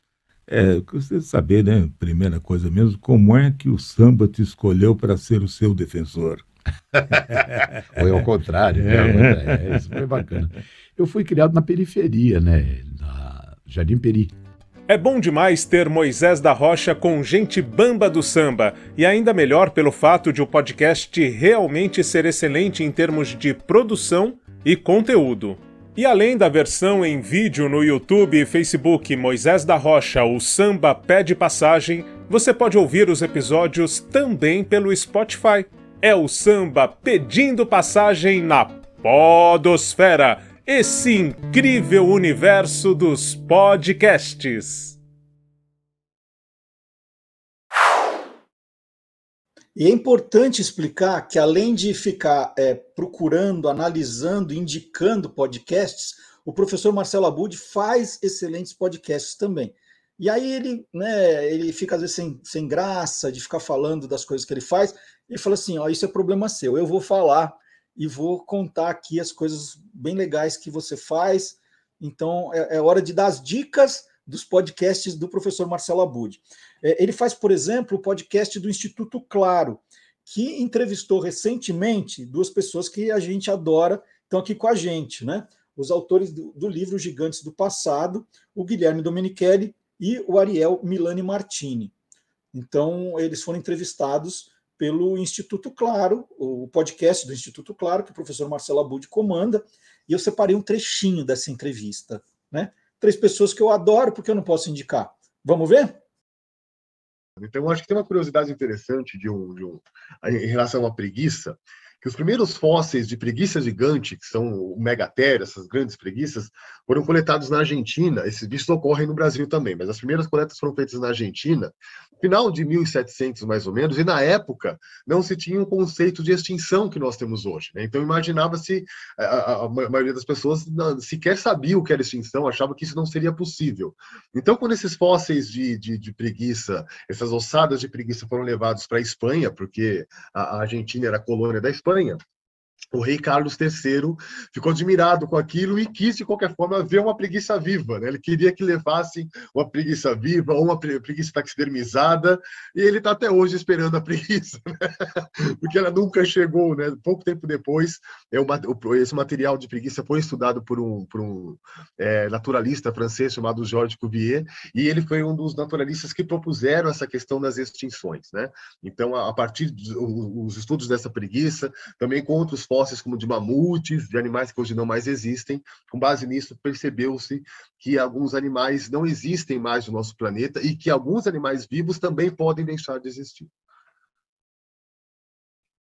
É, você saber, né, primeira coisa mesmo, como é que o samba te escolheu para ser o seu defensor? Ou é ao contrário, né? É, isso foi bacana. Eu fui criado na periferia, né, na Jardim Peri. É bom demais ter Moisés da Rocha com gente bamba do samba, e ainda melhor pelo fato de o podcast realmente ser excelente em termos de produção e conteúdo. E além da versão em vídeo no YouTube e Facebook Moisés da Rocha, o samba pede passagem, você pode ouvir os episódios também pelo Spotify. É o samba pedindo passagem na Podosfera, esse incrível universo dos podcasts. E é importante explicar que, além de ficar é, procurando, analisando, indicando podcasts, o professor Marcelo Abud faz excelentes podcasts também. E aí ele, né, ele fica às vezes sem, sem graça de ficar falando das coisas que ele faz, e fala assim: ó, isso é problema seu, eu vou falar e vou contar aqui as coisas bem legais que você faz. Então é, é hora de dar as dicas dos podcasts do professor Marcelo Abud. É, ele faz, por exemplo, o podcast do Instituto Claro, que entrevistou recentemente duas pessoas que a gente adora, estão aqui com a gente, né? Os autores do, do livro Gigantes do Passado, o Guilherme Domenichelli e o Ariel Milani Martini. Então, eles foram entrevistados pelo Instituto Claro, o podcast do Instituto Claro, que o professor Marcelo Abud comanda, e eu separei um trechinho dessa entrevista. Né? Três pessoas que eu adoro, porque eu não posso indicar. Vamos ver? Então, acho que tem uma curiosidade interessante de um, de um, em relação à preguiça, que os primeiros fósseis de preguiça gigante, que são o megatéria, essas grandes preguiças, foram coletados na Argentina. Esses bichos ocorrem no Brasil também, mas as primeiras coletas foram feitas na Argentina, final de 1700 mais ou menos, e na época não se tinha um conceito de extinção que nós temos hoje. Né? Então imaginava-se, a, a, a, maioria das pessoas não, sequer sabia o que era extinção, achava que isso não seria possível. Então quando esses fósseis de, de, de preguiça, essas ossadas de preguiça foram levados para a Espanha, porque a Argentina era colônia da Espanha, Espanha. O rei Carlos III ficou admirado com aquilo e quis, de qualquer forma, ver uma preguiça viva. Né? Ele queria que levassem uma preguiça viva ou uma preguiça taxidermizada, e ele está até hoje esperando a preguiça, né? porque ela nunca chegou. Né? Pouco tempo depois, é esse material de preguiça foi estudado por um, por um é, naturalista francês chamado Georges Cuvier, e ele foi um dos naturalistas que propuseram essa questão das extinções. Né? Então, a, partir dos estudos dessa preguiça, também com outros fósseis como de mamutes, de animais que hoje não mais existem. Com base nisso, percebeu-se que alguns animais não existem mais no nosso planeta e que alguns animais vivos também podem deixar de existir.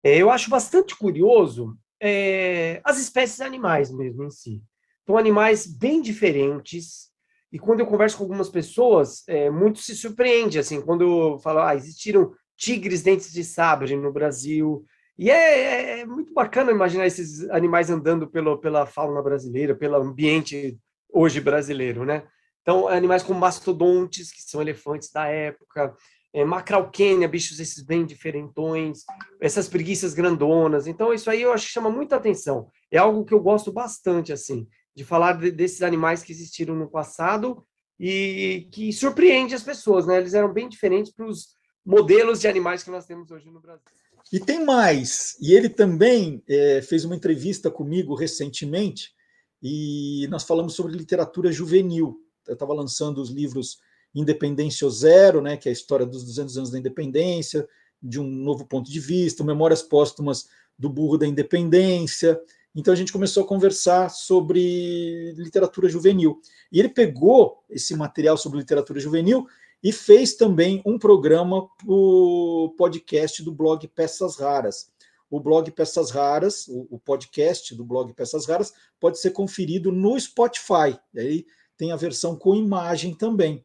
É, eu acho bastante curioso é, as espécies animais mesmo em si. São animais bem diferentes. E quando eu converso com algumas pessoas, é, muito se surpreende, assim, quando falo, ah, existiram tigres dentes de sabre no Brasil, e é, é, é, muito bacana imaginar esses animais andando pelo, pela fauna brasileira, pelo ambiente hoje brasileiro, né? Então, animais como mastodontes, que são elefantes da época, é, macrauquênia, bichos esses bem diferentões, essas preguiças grandonas. Então, isso aí eu acho que chama muita atenção. É algo que eu gosto bastante, assim, de falar de, desses animais que existiram no passado e que surpreende as pessoas, né? Eles eram bem diferentes para os modelos de animais que nós temos hoje no Brasil. E tem mais. E ele também é, fez uma entrevista comigo recentemente e nós falamos sobre literatura juvenil. Eu estava lançando os livros Independência Zero, né, que é a história dos 200 anos da independência, de um novo ponto de vista, Memórias Póstumas do Burro da Independência. Então a gente começou a conversar sobre literatura juvenil. E ele pegou esse material sobre literatura juvenil e fez também um programa o podcast do blog Peças Raras. O blog Peças Raras, o, o, podcast do blog Peças Raras, pode ser conferido no Spotify. Aí tem a versão com imagem também.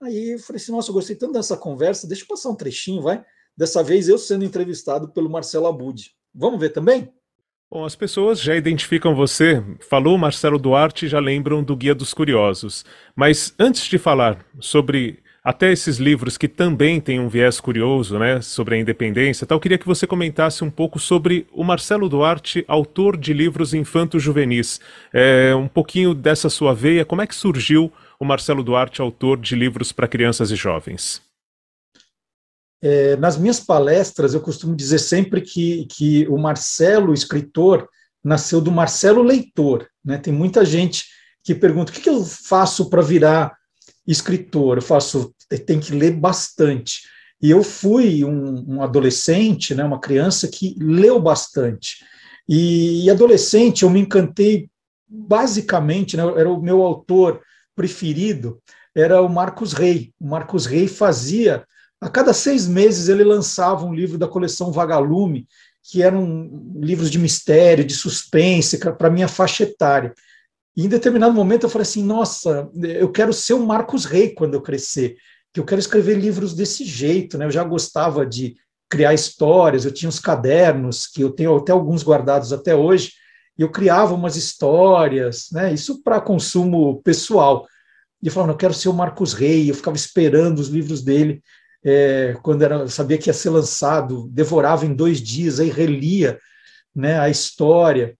Aí eu falei assim: nossa, eu gostei tanto dessa conversa, deixa eu passar um trechinho, vai. Dessa vez eu sendo entrevistado pelo Marcelo Abud. Vamos ver também? Bom, as pessoas já identificam você, falou Marcelo Duarte, já lembram do Guia dos Curiosos. Mas antes de falar sobre até esses livros que também têm um viés curioso, né, sobre a independência, tal, queria que você comentasse um pouco sobre o Marcelo Duarte, autor de livros infanto-juvenis. É, um pouquinho dessa sua veia, como é que surgiu o Marcelo Duarte, autor de livros para crianças e jovens? É, nas minhas palestras, eu costumo dizer sempre que, que o Marcelo, escritor, nasceu do Marcelo leitor. Né? Tem muita gente que pergunta o que, que eu faço para virar escritor, eu faço, tem que ler bastante. E eu fui um, um adolescente, né, uma criança que leu bastante. E, e adolescente eu me encantei basicamente, né, era o meu autor preferido, era o Marcos Rey. O Marcos Rey fazia, a cada seis meses ele lançava um livro da coleção Vagalume, que eram livros de mistério, de suspense, para minha faixa etária. E em determinado momento eu falei assim: nossa, eu quero ser o Marcos Rey quando eu crescer, que eu quero escrever livros desse jeito. Né? Eu já gostava de criar histórias, eu tinha uns cadernos, que eu tenho até alguns guardados até hoje, e eu criava umas histórias, né? isso para consumo pessoal. E eu falava: eu quero ser o Marcos Rey, eu ficava esperando os livros dele. É, quando era, eu sabia que ia ser lançado, devorava em dois dias, aí relia né, a história.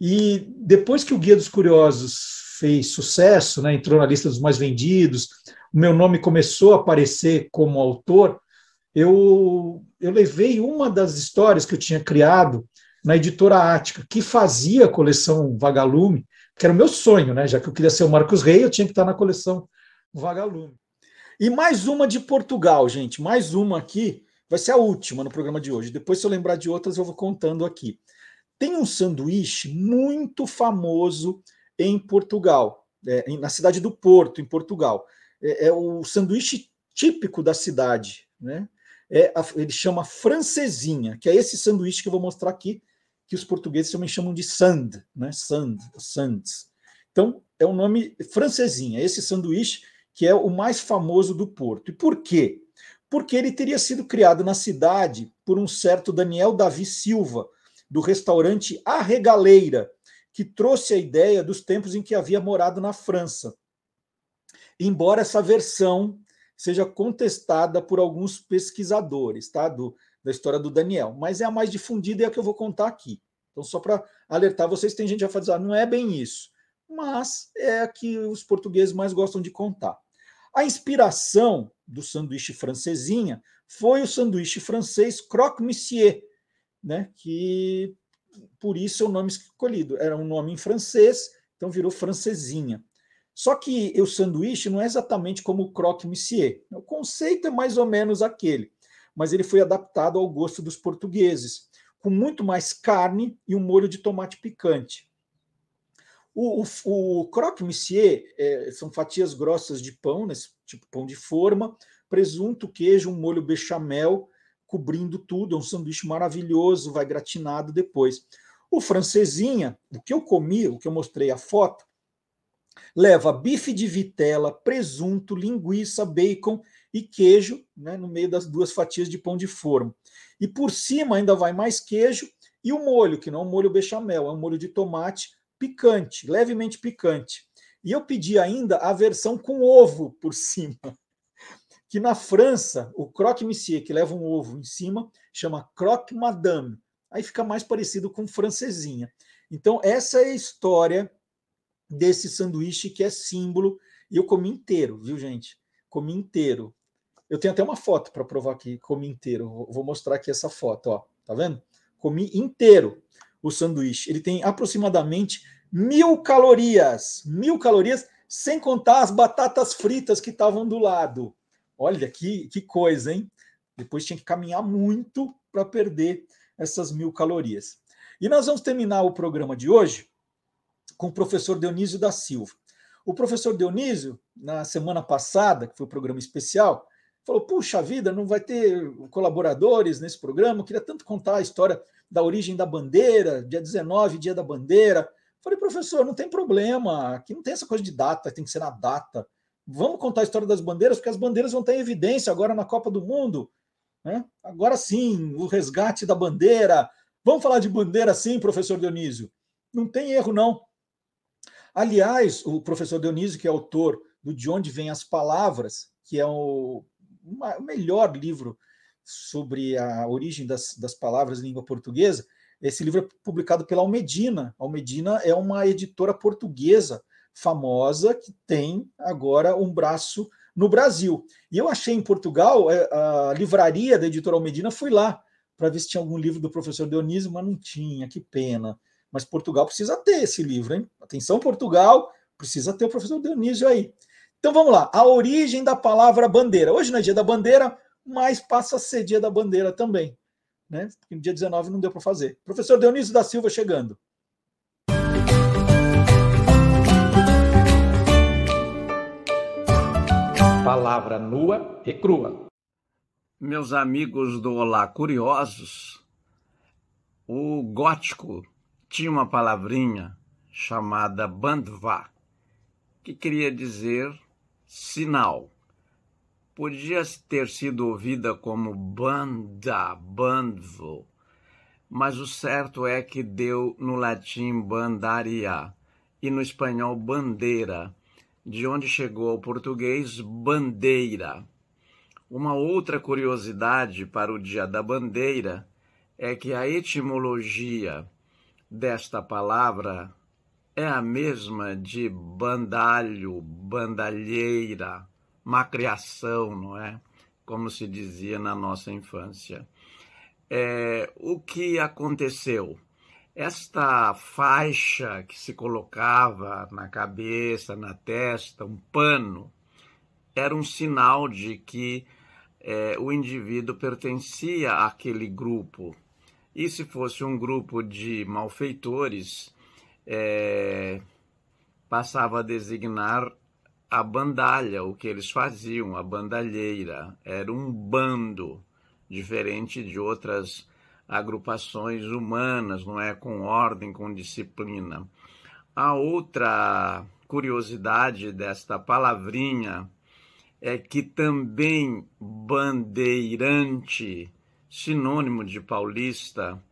E depois que o Guia dos Curiosos fez sucesso, né, entrou na lista dos mais vendidos, o meu nome começou a aparecer como autor, eu, eu levei uma das histórias que eu tinha criado na editora Ática, que fazia a coleção Vagalume, que era o meu sonho, né? Já que eu queria ser o Marcos Rey, eu tinha que estar na coleção Vagalume. E mais uma de Portugal, gente, mais uma aqui, vai ser a última no programa de hoje. Depois, se eu lembrar de outras, eu vou contando aqui. Tem um sanduíche muito famoso em Portugal, é, na cidade do Porto, em Portugal. É, é, o sanduíche típico da cidade, né? É, ele chama francesinha, que é esse sanduíche que eu vou mostrar aqui, que os portugueses também chamam de sand, né? Sand, sands. Então, é o um nome francesinha, esse sanduíche que é o mais famoso do Porto. E por quê? Porque ele teria sido criado na cidade por um certo Daniel Davi Silva, do restaurante A Regaleira, que trouxe a ideia dos tempos em que havia morado na França. Embora essa versão seja contestada por alguns pesquisadores, tá? Do, da história do Daniel, mas é a mais difundida e é a que eu vou contar aqui. Então, só para alertar vocês, tem gente a falar, ah, não é bem isso, mas é a que os portugueses mais gostam de contar. A inspiração do sanduíche francesinha foi o sanduíche francês croque-monsieur, né, que por isso é o nome escolhido. Era um nome em francês, então virou francesinha. Só que o sanduíche não é exatamente como o croque-monsieur. O conceito é mais ou menos aquele, mas ele foi adaptado ao gosto dos portugueses, com muito mais carne e um molho de tomate picante. O, o, o croque-monsieur é, são fatias grossas de pão, nesse tipo pão de forma, presunto, queijo, um molho bechamel, cobrindo tudo, é um sanduíche maravilhoso, vai gratinado depois. O francesinha, o que eu comi, o que eu mostrei a foto, leva bife de vitela, presunto, linguiça, bacon e queijo, né, no meio das duas fatias de pão de forma. E por cima ainda vai mais queijo e o molho, que não é um molho bechamel, é um molho de tomate picante, levemente picante. E eu pedi ainda a versão com ovo por cima que na França, o croque monsieur, que leva um ovo em cima, chama croque madame. Aí fica mais parecido com francesinha. Então, essa é a história desse sanduíche que é símbolo. E eu comi inteiro, viu, gente? Comi inteiro. Eu tenho até uma foto para provar que comi inteiro. Vou mostrar aqui essa foto, ó. Tá vendo? Comi inteiro o sanduíche. Ele tem aproximadamente mil calorias. Mil calorias, sem contar as batatas fritas que estavam do lado. Olha que, que coisa, hein? Depois tinha que caminhar muito para perder essas mil calorias. E nós vamos terminar o programa de hoje com o professor Dionísio da Silva. O professor Dionísio, na semana passada, que foi o um programa especial, falou: Puxa vida, não vai ter colaboradores nesse programa. Eu queria tanto contar a história da origem da bandeira, dia 19, dia da bandeira. Falei, professor, não tem problema, aqui não tem essa coisa de data, tem que ser na data. Vamos contar a história das bandeiras, porque as bandeiras vão estar em evidência agora na Copa do Mundo. Né? Agora sim, o resgate da bandeira. Vamos falar de bandeira sim, professor Dionísio. Não tem erro, não. Aliás, o professor Dionísio, que é autor do De Onde Vêm as Palavras, que é o, o melhor livro sobre a origem das, das palavras em língua portuguesa, esse livro é publicado pela Almedina. Almedina é uma editora portuguesa famosa que tem agora um braço no Brasil. E eu achei em Portugal, é, a livraria da editora Almedina, fui lá para ver se tinha algum livro do professor Dionísio, mas não tinha, que pena. Mas Portugal precisa ter esse livro, hein? Atenção, Portugal, precisa ter o professor Dionísio aí. Então vamos lá, a origem da palavra bandeira. Hoje não é dia da bandeira, mas passa a ser dia da bandeira também. Né? Porque no dia 19 não deu para fazer. Professor Dionísio da Silva chegando. Palavra nua e crua. Meus amigos do Olá Curiosos, o gótico tinha uma palavrinha chamada bandva, que queria dizer sinal. Podia ter sido ouvida como banda, bandvo, mas o certo é que deu no latim bandaria e no espanhol bandeira, de onde chegou ao português bandeira. Uma outra curiosidade para o Dia da Bandeira é que a etimologia desta palavra é a mesma de bandalho, bandalheira, macriação, não é? Como se dizia na nossa infância. É, o que aconteceu? Esta faixa que se colocava na cabeça, na testa, um pano, era um sinal de que é, o indivíduo pertencia àquele grupo. E se fosse um grupo de malfeitores, é, passava a designar a bandalha, o que eles faziam, a bandalheira. Era um bando, diferente de outras agrupações humanas, não é? Com ordem, com disciplina. A outra curiosidade desta palavrinha é que também bandeirante sinônimo de paulista,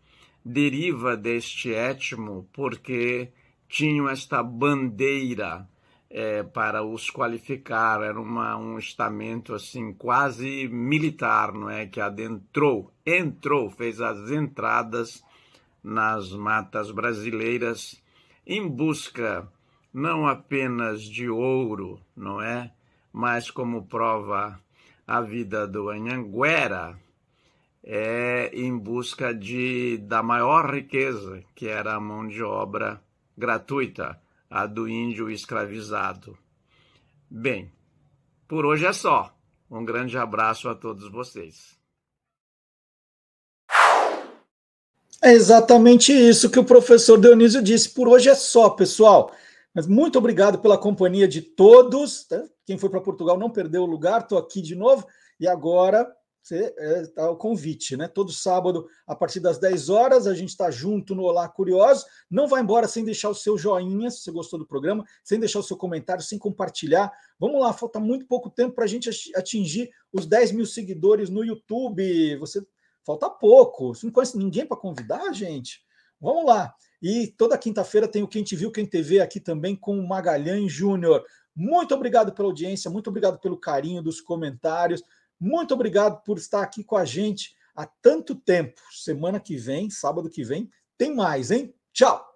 deriva deste etmo porque tinham esta bandeira é, para os qualificar, era uma, um estamento assim quase militar, não é? Que adentrou, entrou, fez as entradas nas matas brasileiras em busca não apenas de ouro, não é? Mas como prova a vida do Anhanguera, é em busca de, da maior riqueza, que era a mão de obra gratuita, a do índio escravizado. Bem, por hoje é só. Um grande abraço a todos vocês. É exatamente isso que o professor Dionísio disse. Por hoje é só, pessoal. Mas muito obrigado pela companhia de todos. Tá? Quem foi para Portugal não perdeu o lugar, estou aqui de novo. E agora você é, tá o convite, né? Todo sábado, a partir das 10 horas, a gente está junto no Olá Curioso. Não vai embora sem deixar o seu joinha, se você gostou do programa, sem deixar o seu comentário, sem compartilhar. Vamos lá, falta muito pouco tempo para a gente atingir os 10 mil seguidores no YouTube. Você falta pouco. Você não conhece ninguém para convidar, gente? Vamos lá. E toda quinta-feira tem o Quem Te Viu, Quem TV aqui também com o Magalhães Júnior. Muito obrigado pela audiência, muito obrigado pelo carinho dos comentários. Muito obrigado por estar aqui com a gente há tanto tempo. Semana que vem, sábado que vem, tem mais, hein? Tchau!